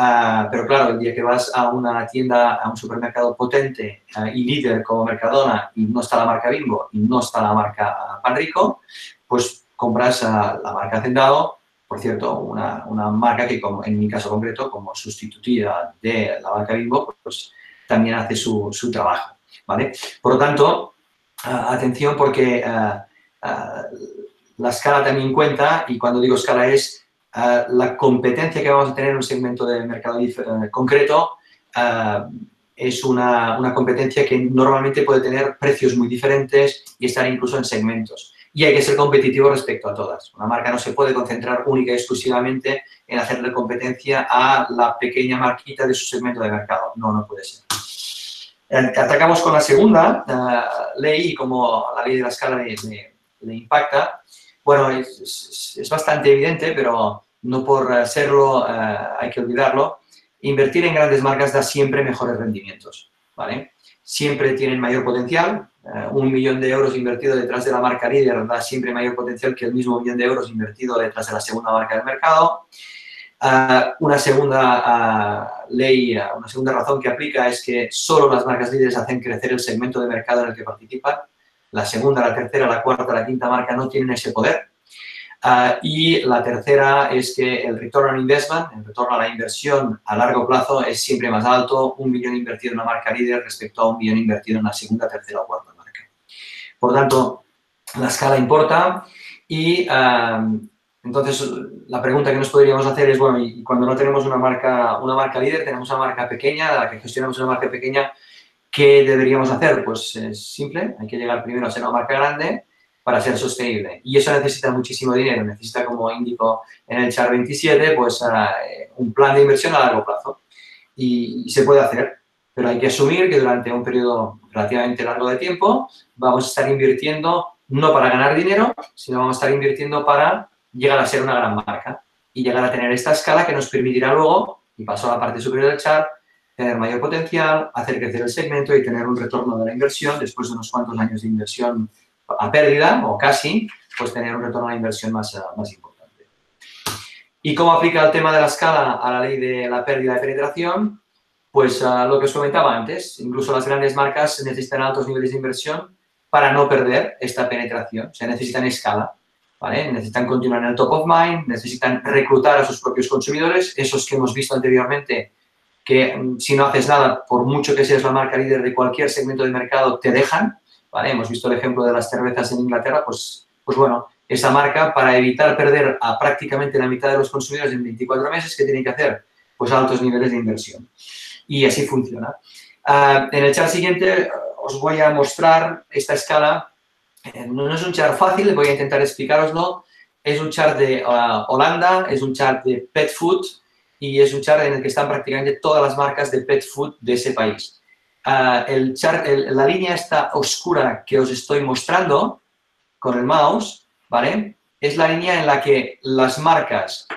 Ah, pero claro, el día que vas a una tienda, a un supermercado potente ah, y líder como Mercadona y no está la marca Bimbo y no está la marca Pan Rico, pues compras la marca Hacendado, por cierto, una, una, marca que como, en mi caso concreto, como sustitutiva de la marca Bimbo, pues también hace su, su trabajo, ¿vale? Por lo tanto, ah, atención porque la escala también cuenta y cuando digo escala es la competencia que vamos a tener en un segmento de mercado eh, concreto eh, es una, una, competencia que normalmente puede tener precios muy diferentes y estar incluso en segmentos. Y hay que ser competitivo respecto a todas. Una marca no se puede concentrar única y exclusivamente en hacerle competencia a la pequeña marquita de su segmento de mercado. No, no puede ser. Eh, atacamos con la segunda ley y como la ley de la escala le, impacta, bueno, es, es, bastante evidente, pero no por serlo eh, hay que olvidarlo, invertir en grandes marcas da siempre mejores rendimientos, ¿vale? Siempre tienen mayor potencial, eh, un millón de euros invertido detrás de la marca líder da siempre mayor potencial que el mismo millón de euros invertido detrás de la segunda marca del mercado. Eh, una segunda ley, una segunda razón que aplica es que solo las marcas líderes hacen crecer el segmento de mercado en el que participan. La segunda, la tercera, la cuarta, la quinta marca no tienen ese poder. Ah, y la tercera es que el return on investment, el retorno a la inversión a largo plazo es siempre más alto, un millón invertido en una marca líder respecto a un millón invertido en una segunda, tercera o cuarta marca. Por tanto, la escala importa y entonces la pregunta que nos podríamos hacer es, bueno, y cuando no tenemos una marca, una marca líder, tenemos una marca pequeña, la que gestionamos una marca pequeña, ¿qué deberíamos hacer? Pues es simple, hay que llegar primero a ser una marca grande, para ser sostenible. Y eso necesita muchísimo dinero, necesita, como indico en el chart 27, pues eh, un plan de inversión a largo plazo. y, se puede hacer, pero hay que asumir que durante un periodo relativamente largo de tiempo vamos a estar invirtiendo no para ganar dinero, sino vamos a estar invirtiendo para llegar a ser una gran marca y llegar a tener esta escala que nos permitirá luego, y paso a la parte superior del chart, tener mayor potencial, hacer crecer el segmento y tener un retorno de la inversión después de unos cuantos años de inversión a pérdida o casi, pues tener un retorno a la inversión más, eh, más importante. ¿Y cómo aplica el tema de la escala a la ley de la pérdida de penetración? Pues uh, lo que os comentaba antes, incluso las grandes marcas necesitan altos niveles de inversión para no perder esta penetración, o sea, necesitan escala, ¿vale? Necesitan continuar en el top of mind, necesitan reclutar a sus propios consumidores, esos que hemos visto anteriormente que mm, si no haces nada, por mucho que seas la marca líder de cualquier segmento de mercado, te dejan, ¿vale? Hemos visto el ejemplo de las cervezas en Inglaterra, pues, pues bueno, esa marca, para evitar perder a prácticamente la mitad de los consumidores en 24 meses, ¿qué tiene que hacer? Pues altos niveles de inversión. Y así funciona. Ah, en el chat siguiente os voy a mostrar esta escala. Eh, no es un chart fácil, voy a intentar explicaroslo. Es un chart de ah, Holanda, es un chart de pet food, y es un chart en el que están prácticamente todas las marcas de pet food de ese país. Ah, la línea esta oscura que os estoy mostrando con el mouse, ¿vale? Es la línea en la que las marcas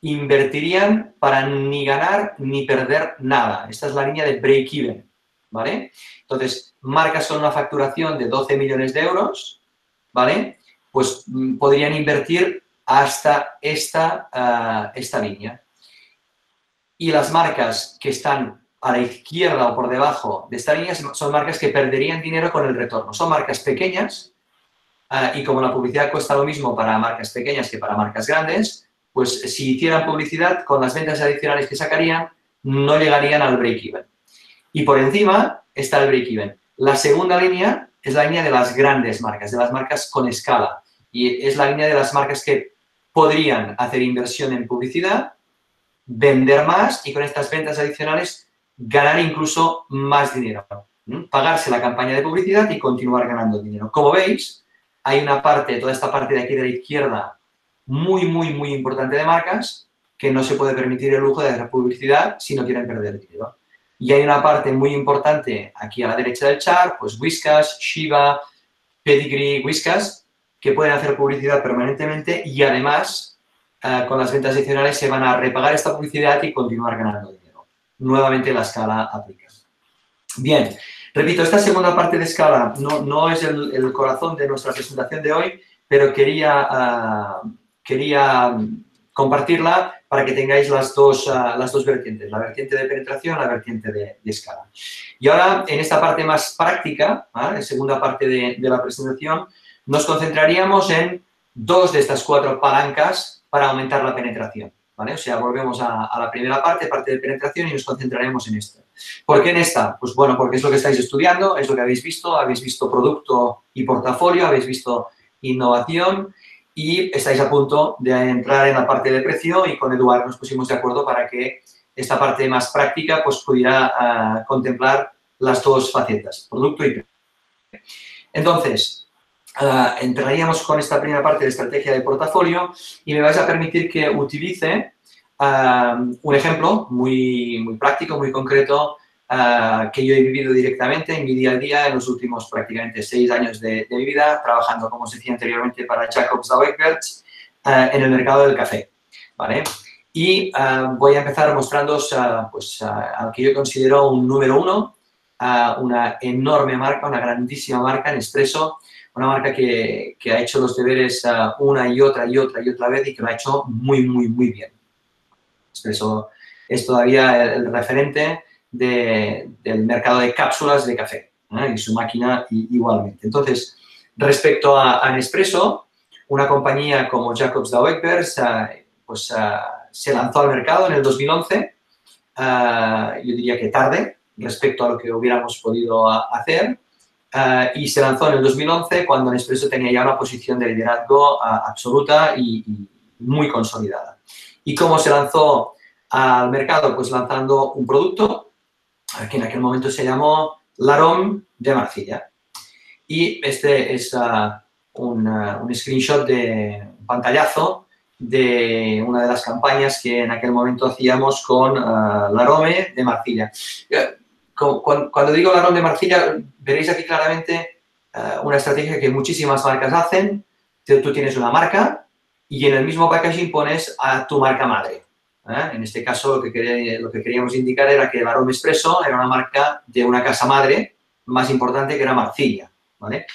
invertirían para ni ganar ni perder nada. Esta es la línea de break-even, ¿vale? Entonces, marcas con una facturación de 12 millones de euros, ¿vale? Pues mm, podrían invertir hasta esta, ah, esta línea y las marcas que están a la izquierda o por debajo de esta línea son marcas que perderían dinero con el retorno. Son marcas pequeñas eh, y como la publicidad cuesta lo mismo para marcas pequeñas que para marcas grandes, pues si hicieran publicidad con las ventas adicionales que sacarían, no llegarían al break-even. Y por encima está el break-even. La segunda línea es la línea de las grandes marcas, de las marcas con escala. Y es la línea de las marcas que podrían hacer inversión en publicidad vender más y con estas ventas adicionales ganar incluso más dinero. Pagarse la campaña de publicidad y continuar ganando dinero. Como veis, hay una parte, toda esta parte de aquí de la izquierda, muy, muy, muy importante de marcas que no se puede permitir el lujo de hacer publicidad si no quieren perder dinero. Y hay una parte muy importante aquí a la derecha del chart, pues Whiskas, Shiva, Pedigree, Whiskas, que pueden hacer publicidad permanentemente y además eh, con las ventas adicionales se van a repagar esta publicidad y continuar ganando. Nuevamente la escala aplica. Bien, repito, esta segunda parte de escala no, no es el, corazón de nuestra presentación de hoy, pero quería, eh, quería compartirla para que tengáis las dos, eh, las dos vertientes, la vertiente de penetración, la vertiente de, escala. Y ahora, en esta parte más práctica, en segunda parte de la presentación, nos concentraríamos en dos de estas cuatro palancas para aumentar la penetración. O sea, volvemos a, la primera parte, parte de penetración, y nos concentraremos en esta. ¿Por qué en esta? Pues bueno, porque es lo que estáis estudiando, es lo que habéis visto, habéis visto producto y portafolio, habéis visto innovación y estáis a punto de entrar en la parte de precio y con Eduardo nos pusimos de acuerdo para que esta parte más práctica pues pudiera ah, contemplar las dos facetas, producto y precio. Entonces, uh, entraríamos con esta primera parte de estrategia de portafolio y me vais a permitir que utilice un ejemplo muy, muy práctico, muy concreto, que yo he vivido directamente en mi día a día en los últimos prácticamente seis años de, mi vida, trabajando, como os decía anteriormente, para Jacobs Douwe-Egberts en el mercado del café. ¿vale? Y voy a empezar mostrándoos pues, al que yo considero un número uno, una enorme marca, una grandísima marca en Espresso, una marca que, ha hecho los deberes ah, una y otra y otra y otra vez y que lo ha hecho muy, muy, muy bien. Eso es todavía el, referente del mercado de cápsulas de café ¿eh? y su máquina igualmente. Entonces, respecto a, Nespresso, una compañía como Jacobs Douwe ah, pues, ah, se lanzó al mercado en el 2011, yo diría que tarde respecto a lo que hubiéramos podido hacer, eh, y se lanzó en el 2011 cuando Nespresso tenía ya una posición de liderazgo eh, absoluta y, muy consolidada. ¿Y cómo se lanzó al mercado? Pues lanzando un producto que en aquel momento se llamó Larom de Marcilla. Y este es eh, un, un, screenshot de un pantallazo de una de las campañas que en aquel momento hacíamos con uh, Larome de Marcilla. Cuando digo Larome de Marcilla, veréis aquí claramente uh, una estrategia que muchísimas marcas hacen. Tú tienes una marca y en el mismo packaging pones a tu marca madre. ¿eh? En este caso, lo que, lo que queríamos indicar era que Larome Espresso era una marca de una casa madre más importante que era Marcilla. ¿vale?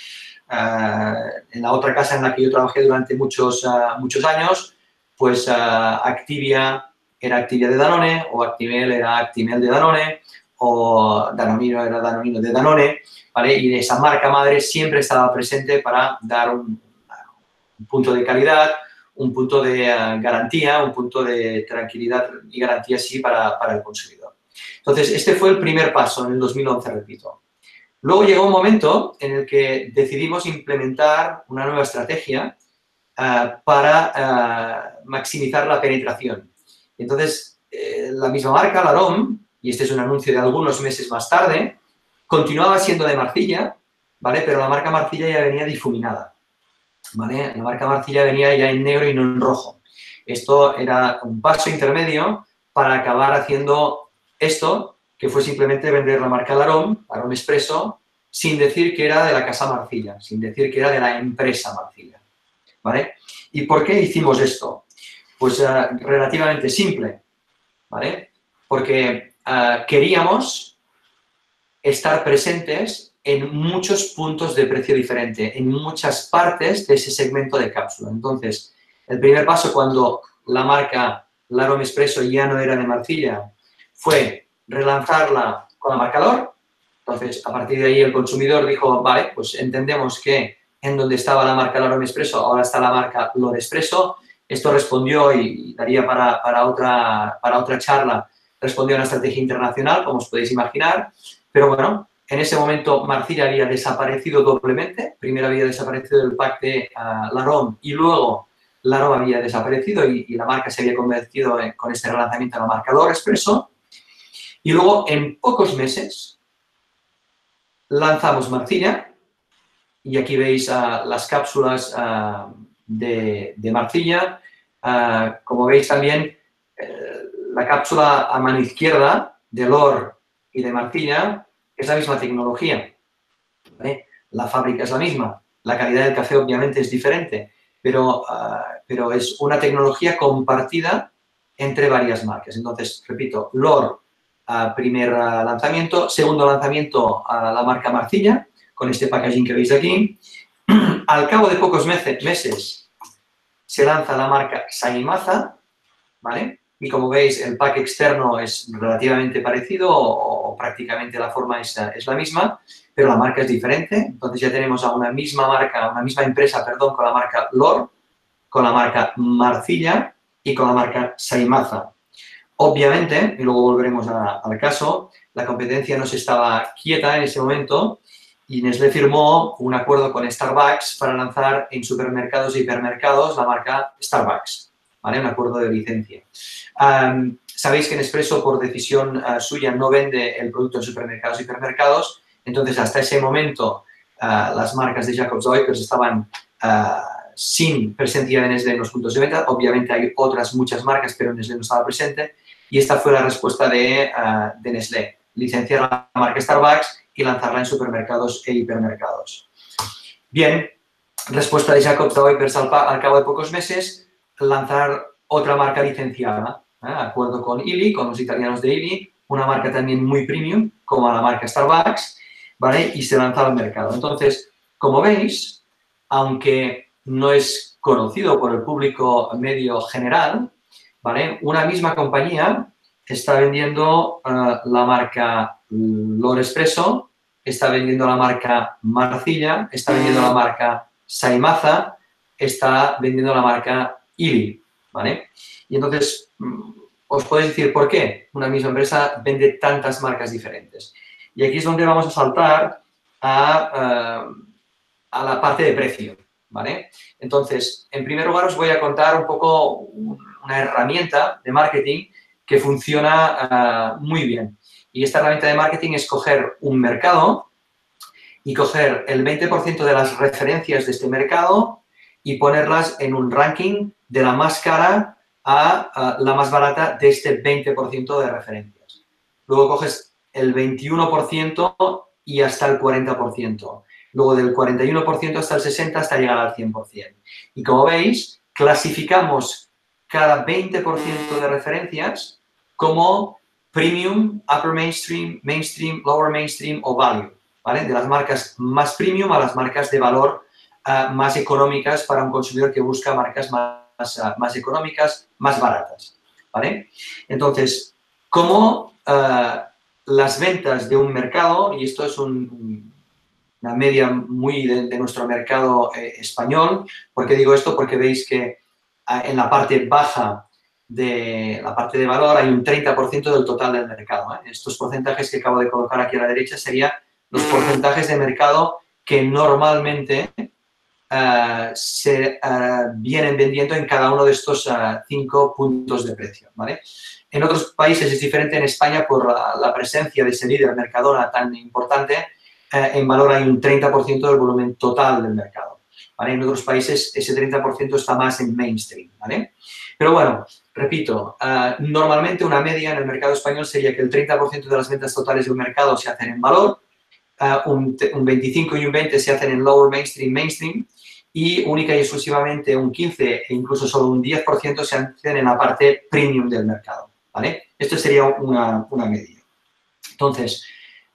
Uh, en la otra casa en la que yo trabajé durante muchos, uh, muchos años, pues Activia era Activia de Danone, o Actimel era Actimel de Danone, o Danonino era Danonino de Danone, ¿vale? Y esa marca madre siempre estaba presente para dar un, un punto de calidad, un punto de garantía, un punto de tranquilidad y garantía sí para, para el consumidor. Entonces, este fue el primer paso en el 2011, repito. Luego llegó un momento en el que decidimos implementar una nueva estrategia uh, para uh, maximizar la penetración. Entonces, eh, la misma marca, Larom, y este es un anuncio de algunos meses más tarde, continuaba siendo de Marcilla, ¿vale? Pero la marca Marcilla ya venía difuminada, ¿vale? La marca Marcilla venía ya en negro y no en rojo. Esto era un paso intermedio para acabar haciendo esto que fue simplemente vender la marca Larón, Larón Expreso, sin decir que era de la casa Marcilla, sin decir que era de la empresa Marcilla. ¿Vale? ¿Y por qué hicimos esto? Pues uh, relativamente simple, ¿vale? Porque uh, queríamos estar presentes en muchos puntos de precio diferente, en muchas partes de ese segmento de cápsula. Entonces, el primer paso cuando la marca Larón Expreso ya no era de Marcilla fue relanzarla con la marca LOR. Entonces, a partir de ahí el consumidor dijo, vale, pues entendemos que en donde estaba la marca LOR Expreso, ahora está la marca LOR Expreso. Esto respondió, y daría para, para, otra, para otra charla, respondió a una estrategia internacional, como os podéis imaginar. Pero bueno, en ese momento Marcilla había desaparecido doblemente. Primero había desaparecido el pack de uh, y luego Larom había desaparecido y, y, la marca se había convertido en, con este relanzamiento en la marca LOR Expreso. Y luego, en pocos meses, lanzamos Marcilla, y aquí veis uh, las cápsulas uh, de, de, Marcilla. Uh, como veis también, eh, la cápsula a mano izquierda de LOR y de Marcilla es la misma tecnología. La fábrica es la misma. La calidad del café obviamente es diferente, pero, pero es una tecnología compartida entre varias marcas. Entonces, repito, LOR primer lanzamiento. Segundo lanzamiento a la marca Marcilla, con este packaging que veis aquí. (clears throat) Al cabo de pocos meses se lanza la marca Saimaza, ¿vale? Y como veis, el pack externo es relativamente parecido o, o prácticamente la forma es, es, la misma, pero la marca es diferente. Entonces ya tenemos a una misma marca, una misma empresa, perdón, con la marca LOR, con la marca Marcilla y con la marca Saimaza. Obviamente, y luego volveremos a, al caso, la competencia no se estaba quieta en ese momento y Nestlé firmó un acuerdo con Starbucks para lanzar en supermercados y hipermercados la marca Starbucks, ¿vale? Un acuerdo de licencia. Sabéis que Nespresso, por decisión uh, suya, no vende el producto en supermercados y hipermercados, entonces hasta ese momento uh, las marcas de Jacobs Oikers estaban uh, sin presencia de Nestlé en los puntos de venta. Obviamente hay otras muchas marcas, pero Nestlé no estaba presente. Y esta fue la respuesta de, uh, de Nestlé, licenciar la marca Starbucks y lanzarla en supermercados e hipermercados. Bien, respuesta de Jacobs Wipers al, al, cabo de pocos meses, lanzar otra marca licenciada, ¿eh? acuerdo con Illy, con los italianos de Illy, una marca también muy premium, como la marca Starbucks, ¿vale? Y se lanza al mercado. Entonces, como veis, aunque no es conocido por el público medio general, ¿vale? Una misma compañía está vendiendo uh, la marca Lore Espresso, está vendiendo la marca Marcilla, está vendiendo la marca Saimaza, está vendiendo la marca Ili, ¿vale? Y entonces, mm, os podéis decir por qué una misma empresa vende tantas marcas diferentes. Y aquí es donde vamos a saltar a, uh, a la parte de precio, ¿vale? Entonces, en primer lugar os voy a contar un poco una herramienta de marketing que funciona uh, muy bien. Y esta herramienta de marketing es coger un mercado y coger el 20% de las referencias de este mercado y ponerlas en un ranking de la más cara a, la más barata de este 20% de referencias. Luego coges el 21% y hasta el 40%. Luego del 41% hasta el 60% hasta llegar al 100%. Y como veis, clasificamos cada 20% de referencias como premium, upper mainstream, mainstream, lower mainstream o value. ¿vale? De las marcas más premium a las marcas de valor uh, más económicas para un consumidor que busca marcas más, uh, más económicas, más baratas. ¿vale? Entonces, como uh, las ventas de un mercado, y esto es un, una media muy de, de nuestro mercado eh, español, ¿por qué digo esto? Porque veis que en la parte baja de la parte de valor hay un 30% del total del mercado. ¿eh? Estos porcentajes que acabo de colocar aquí a la derecha serían los porcentajes de mercado que normalmente uh, se uh, vienen vendiendo en cada uno de estos uh, cinco puntos de precio. ¿vale? En otros países es diferente, en España por la, la presencia de ese líder Mercadona tan importante, en valor hay un 30% del volumen total del mercado. ¿vale? En otros países ese 30% está más en mainstream. ¿vale? Pero bueno, repito, normalmente una media en el mercado español sería que el 30% de las ventas totales de un mercado se hacen en valor, uh, un, un, 25 y un 20 se hacen en lower mainstream, mainstream, y única y exclusivamente un 15 e incluso solo un 10% se hacen en la parte premium del mercado, ¿vale? Esto sería una, una media. Entonces,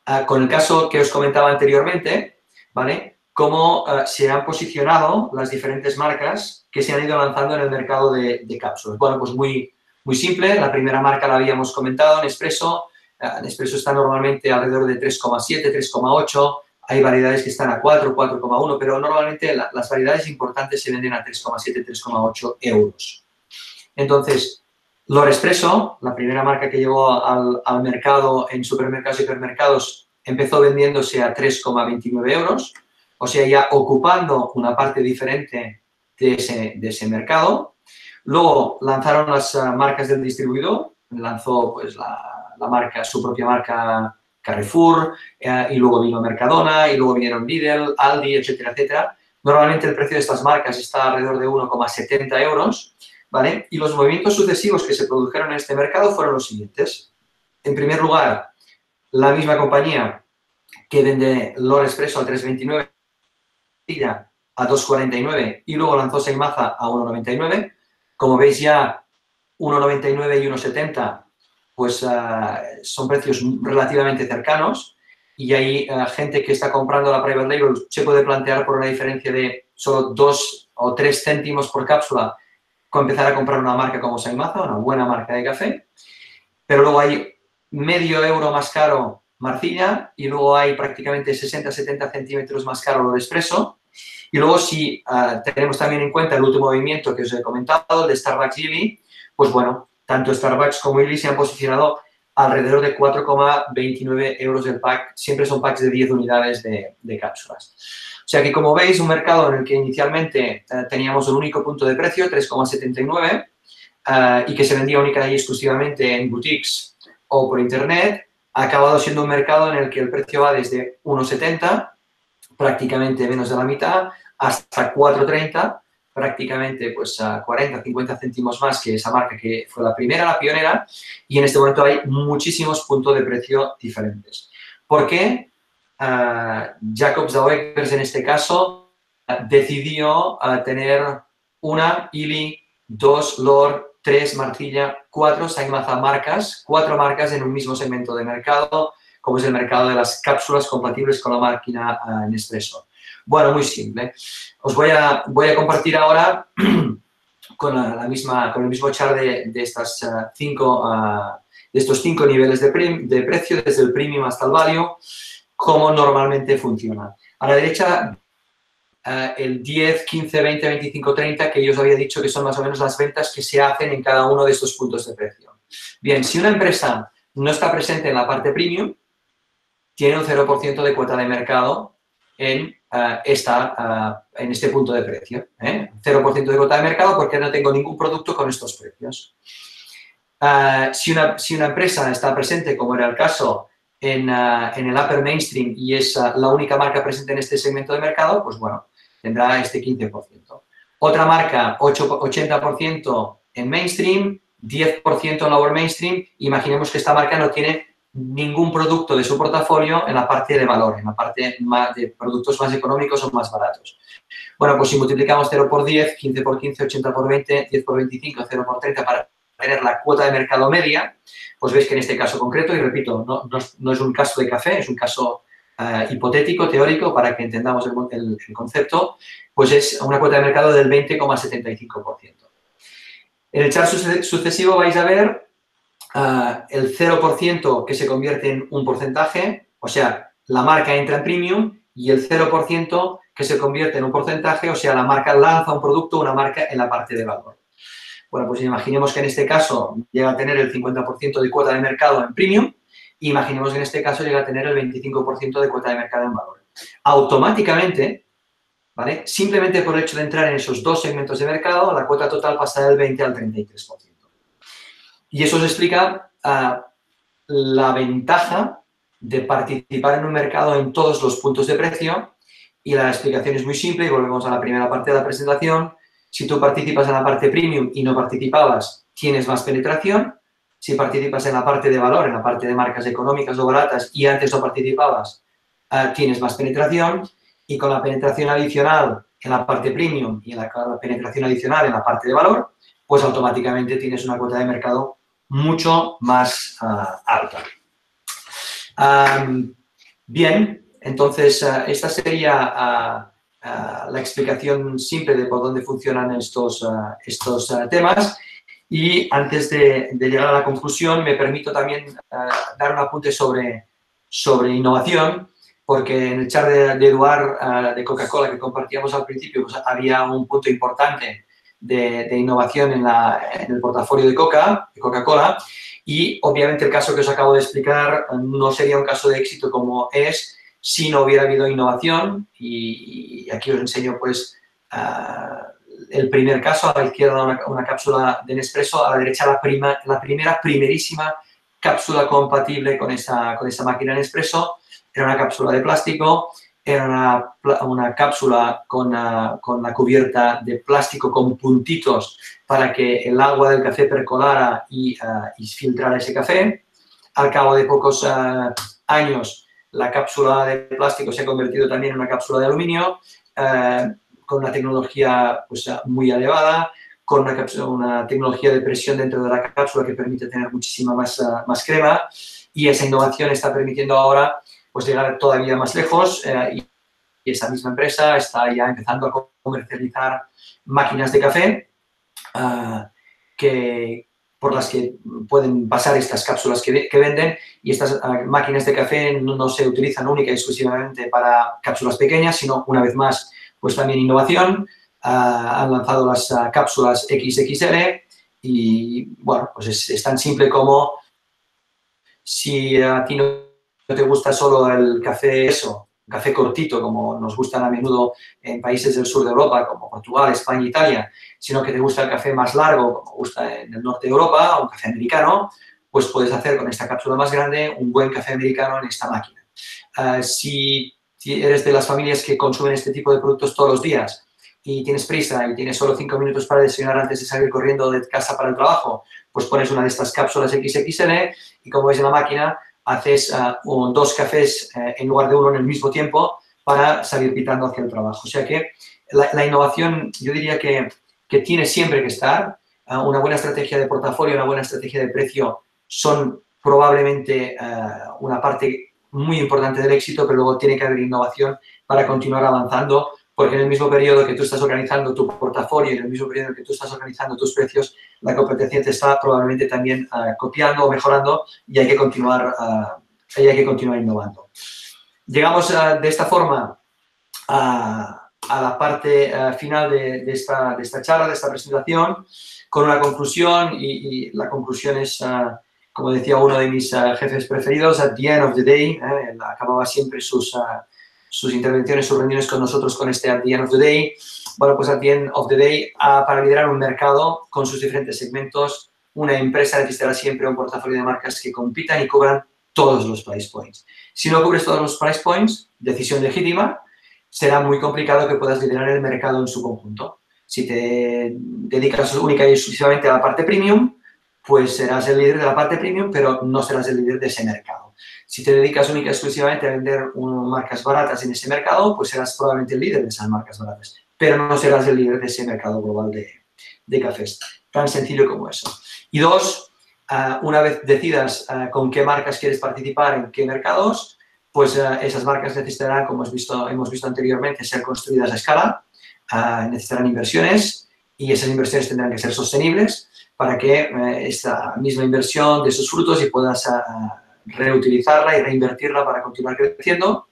uh, con el caso que os comentaba anteriormente, ¿vale? Cómo uh, se han posicionado las diferentes marcas que se han ido lanzando en el mercado de, de cápsulas. Bueno, pues muy, muy simple. La primera marca la habíamos comentado, Nespresso, Nespresso está normalmente alrededor de 3,7, 3,8. Hay variedades que están a 4, 4,1, pero normalmente la, las variedades importantes se venden a 3,7, 3,8 euros. Entonces, Lore Espresso, la primera marca que llegó al, mercado en supermercados y hipermercados, empezó vendiéndose a 3,29 euros, o sea, ya ocupando una parte diferente de ese, de ese mercado. Luego lanzaron las uh, marcas del distribuidor, lanzó pues la la marca, su propia marca Carrefour, eh, y luego vino Mercadona, y luego vinieron Lidl, Aldi, etcétera, etcétera. Normalmente el precio de estas marcas está alrededor de 1,70 euros, ¿vale? Y los movimientos sucesivos que se produjeron en este mercado fueron los siguientes. En primer lugar, la misma compañía que vende Lore Espresso al 3,29 a 2,49 y luego lanzó Seimaza a 1,99. Como veis ya, 1,99 y 1,70 pues uh, son precios relativamente cercanos y hay uh, gente que está comprando la private label se puede plantear por una diferencia de solo dos o tres céntimos por cápsula con empezar a comprar una marca como Saimaza, una buena marca de café, pero luego hay medio euro más caro Marcilla y luego hay prácticamente 60-70 centímetros más caro lo de Espresso. Y luego si uh, tenemos también en cuenta el último movimiento que os he comentado, el de Starbucks Gilly, pues bueno, tanto Starbucks como Illy se han posicionado alrededor de 4,29 euros el pack. Siempre son packs de 10 unidades de, cápsulas. O sea que, como veis, un mercado en el que inicialmente eh, teníamos un único punto de precio, 3,79, eh, y que se vendía única y exclusivamente en boutiques o por internet, ha acabado siendo un mercado en el que el precio va desde 1,70, prácticamente menos de la mitad, hasta 4,30, prácticamente pues a 40, 50 céntimos más que esa marca que fue la primera, la pionera, y en este momento hay muchísimos puntos de precio diferentes. ¿Por qué? Uh, Jacobs Dauekers en este caso decidió uh, tener una Ili, dos Lord, tres Marcilla, cuatro Saimaza marcas, cuatro marcas en un mismo segmento de mercado, como es el mercado de las cápsulas compatibles con la máquina uh, Nespresso. Bueno, muy simple. Os voy a, voy a compartir ahora (clears throat) con, la misma, con el mismo chart de, de estas, uh, cinco, uh, de estos cinco niveles de, de, precio, desde el premium hasta el value, cómo normalmente funciona. A la derecha, uh, el 10, 15, 20, 25, 30, que yo os había dicho que son más o menos las ventas que se hacen en cada uno de estos puntos de precio. Bien, si una empresa no está presente en la parte premium, tiene un 0% de cuota de mercado en uh, esta, uh, en este punto de precio. ¿eh? 0% de cuota de mercado porque no tengo ningún producto con estos precios. Uh, si, una, si, una, empresa está presente, como era el caso en, en el upper mainstream y es la única marca presente en este segmento de mercado, pues bueno, tendrá este 15%. Otra marca, 8, 80% en mainstream, 10% en lower mainstream. Imaginemos que esta marca no tiene ningún producto de su portafolio en la parte de valor, en la parte de productos más económicos o más baratos. Bueno, pues si multiplicamos 0 por 10, 15 por 15, 80 por 20, 10 por 25, 0 por 30 para tener la cuota de mercado media, pues veis que en este caso concreto, y repito, no, es un caso de café, es un caso eh, hipotético, teórico, para que entendamos el, concepto, pues es una cuota de mercado del 20,75%. En el chart sucesivo vais a ver uh, el 0% que se convierte en un porcentaje, o sea, la marca entra en premium y el 0% que se convierte en un porcentaje, o sea, la marca lanza un producto, una marca en la parte de valor. Bueno, pues imaginemos que en este caso llega a tener el 50% de cuota de mercado en premium, imaginemos que en este caso llega a tener el 25% de cuota de mercado en valor. Automáticamente, ¿vale? Simplemente por el hecho de entrar en esos dos segmentos de mercado, la cuota total pasa del 20 al 33%. Y eso os explica ah, la ventaja de participar en un mercado en todos los puntos de precio y la explicación es muy simple y volvemos a la primera parte de la presentación. Si tú participas en la parte premium y no participabas, tienes más penetración. Si participas en la parte de valor, en la parte de marcas económicas o baratas y antes no participabas, eh, tienes más penetración. Y con la penetración adicional en la parte premium y la, penetración adicional en la parte de valor, pues automáticamente tienes una cuota de mercado mucho más ah, alta. bien, entonces, eh, esta sería eh, la explicación simple de por dónde funcionan estos, estos temas. Y antes de, llegar a la conclusión, me permito también dar un apunte sobre, sobre innovación, porque en el chat de, Eduard de Coca-Cola que compartíamos al principio, pues había un punto importante de, innovación en, en, el portafolio de Coca, de Coca-Cola, y obviamente el caso que os acabo de explicar no sería un caso de éxito como es si no hubiera habido innovación. Y, aquí os enseño pues ah, el primer caso, a la izquierda una, cápsula de Nespresso, a la derecha la, prima, la primera, primerísima cápsula compatible con esa, con esa máquina Nespresso. Era una cápsula de plástico, era una, una cápsula con, ah, con, la cubierta de plástico con puntitos para que el agua del café percolara y, uh, y filtrara ese café. Al cabo de pocos años, la cápsula de plástico se ha convertido también en una cápsula de aluminio con una tecnología pues, muy elevada, con una, una, tecnología de presión dentro de la cápsula que permite tener muchísima más, más crema y esa innovación está permitiendo ahora pues, llegar todavía más lejos eh, y, esa misma empresa está ya empezando a comercializar máquinas de café que, por las que pueden pasar estas cápsulas que, venden y estas ah, máquinas de café no, se utilizan única y exclusivamente para cápsulas pequeñas, sino una vez más, pues también innovación. Ah, han lanzado las ah, cápsulas XXL y, bueno, pues es, tan simple como si a ti no te gusta solo el café eso, café cortito, como nos gustan a menudo en países del sur de Europa, como Portugal, España, Italia, sino que te gusta el café más largo, como gusta en el norte de Europa, un café americano, pues puedes hacer con esta cápsula más grande un buen café americano en esta máquina. Ah, si, eres de las familias que consumen este tipo de productos todos los días y tienes prisa y tienes solo cinco minutos para desayunar antes de salir corriendo de casa para el trabajo, pues pones una de estas cápsulas XXL y como ves en la máquina, haces ah, dos cafés eh, en lugar de uno en el mismo tiempo para salir pitando hacia el trabajo. O sea que la, innovación, yo diría que, que, tiene siempre que estar. Ah, una buena estrategia de portafolio, una buena estrategia de precio son probablemente ah, una parte muy importante del éxito, pero luego tiene que haber innovación para continuar avanzando porque en el mismo periodo que tú estás organizando tu portafolio, en el mismo periodo que tú estás organizando tus precios, la competencia te está probablemente también ah, copiando o mejorando y hay que continuar, uh, hay que continuar innovando. Llegamos ah, de esta forma a, la parte final de, esta, de, esta, charla, de esta presentación, con una conclusión y, la conclusión es, como decía uno de mis jefes preferidos, at the end of the day, eh, acababa siempre sus sus intervenciones, sus reuniones con nosotros con este At the End of the Day. Bueno, pues At the End of the Day, para liderar un mercado con sus diferentes segmentos, una empresa necesitará siempre un portafolio de marcas que compitan y cubran todos los price points. Si no cubres todos los price points, decisión legítima, será muy complicado que puedas liderar el mercado en su conjunto. Si te dedicas única y exclusivamente a la parte premium, pues serás el líder de la parte premium, pero no serás el líder de ese mercado. Si te dedicas única y exclusivamente a vender marcas baratas en ese mercado, pues serás probablemente el líder de esas marcas baratas, pero no serás el líder de ese mercado global de, de cafés. Tan sencillo como eso. Y dos, ah, una vez decidas ah, con qué marcas quieres participar, en qué mercados, pues ah, esas marcas necesitarán, como hemos visto, hemos visto anteriormente, ser construidas a escala, necesitarán inversiones y esas inversiones tendrán que ser sostenibles para que eh, esta misma inversión de sus frutos y puedas reutilizarla y reinvertirla para continuar creciendo.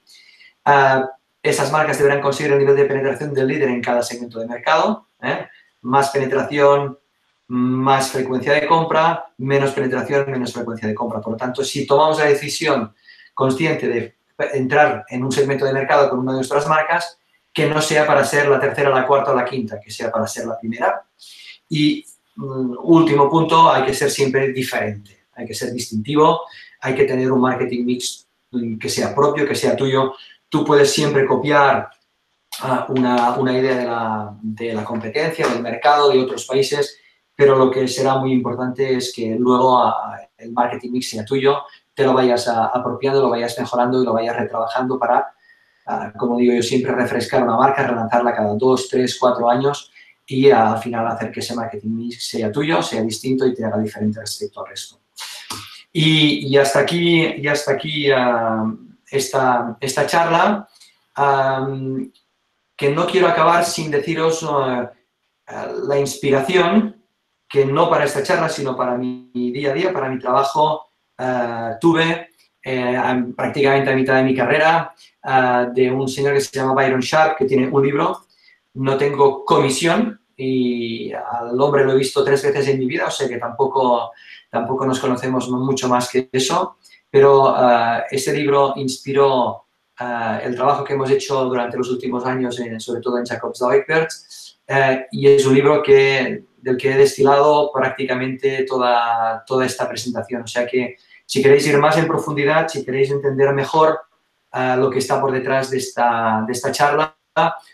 Ah, esas marcas deberán conseguir el nivel de penetración del líder en cada segmento de mercado. ¿eh? Más penetración, más frecuencia de compra, menos penetración, menos frecuencia de compra. Por lo tanto, si tomamos la decisión consciente de entrar en un segmento de mercado con una de nuestras marcas, que no sea para ser la tercera, la cuarta o la quinta, que sea para ser la primera. Y Mm, último punto, hay que ser siempre diferente, hay que ser distintivo, hay que tener un marketing mix que sea propio, que sea tuyo. Tú puedes siempre copiar ah, una, idea de la, competencia, del mercado, de otros países, pero lo que será muy importante es que luego ah, el marketing mix sea tuyo, te lo vayas apropiando, lo vayas mejorando y lo vayas retrabajando para, como digo yo, siempre refrescar una marca, relanzarla cada dos, tres, cuatro años y al final hacer que ese marketing mix sea tuyo, sea distinto y te haga diferente respecto al resto. Y, hasta aquí, y hasta aquí ah, esta, esta, charla, que no quiero acabar sin deciros ah, la inspiración que no para esta charla, sino para mi día a día, para mi trabajo, ah, tuve eh, prácticamente a mitad de mi carrera de un señor que se llama Byron Sharp, que tiene un libro. No tengo comisión y al hombre lo he visto tres veces en mi vida, o sea que tampoco, tampoco nos conocemos mucho más que eso, pero uh, ese libro inspiró uh, el trabajo que hemos hecho durante los últimos años, sobre todo en Jacobs Deutbert, uh, y es un libro que, del que he destilado prácticamente toda, toda esta presentación, o sea que si queréis ir más en profundidad, si queréis entender mejor lo que está por detrás de esta, de esta charla,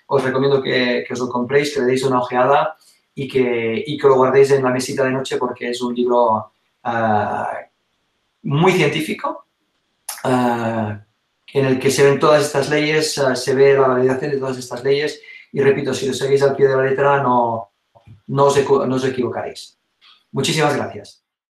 os recomiendo que, os lo compréis, que le deis una ojeada y que, que lo guardéis en la mesita de noche porque es un libro ah, muy científico, ah, en el que se ven todas estas leyes, ah, se ve la validación de todas estas leyes y repito, si lo seguís al pie de la letra no, no, os, no os equivocaréis. Muchísimas gracias.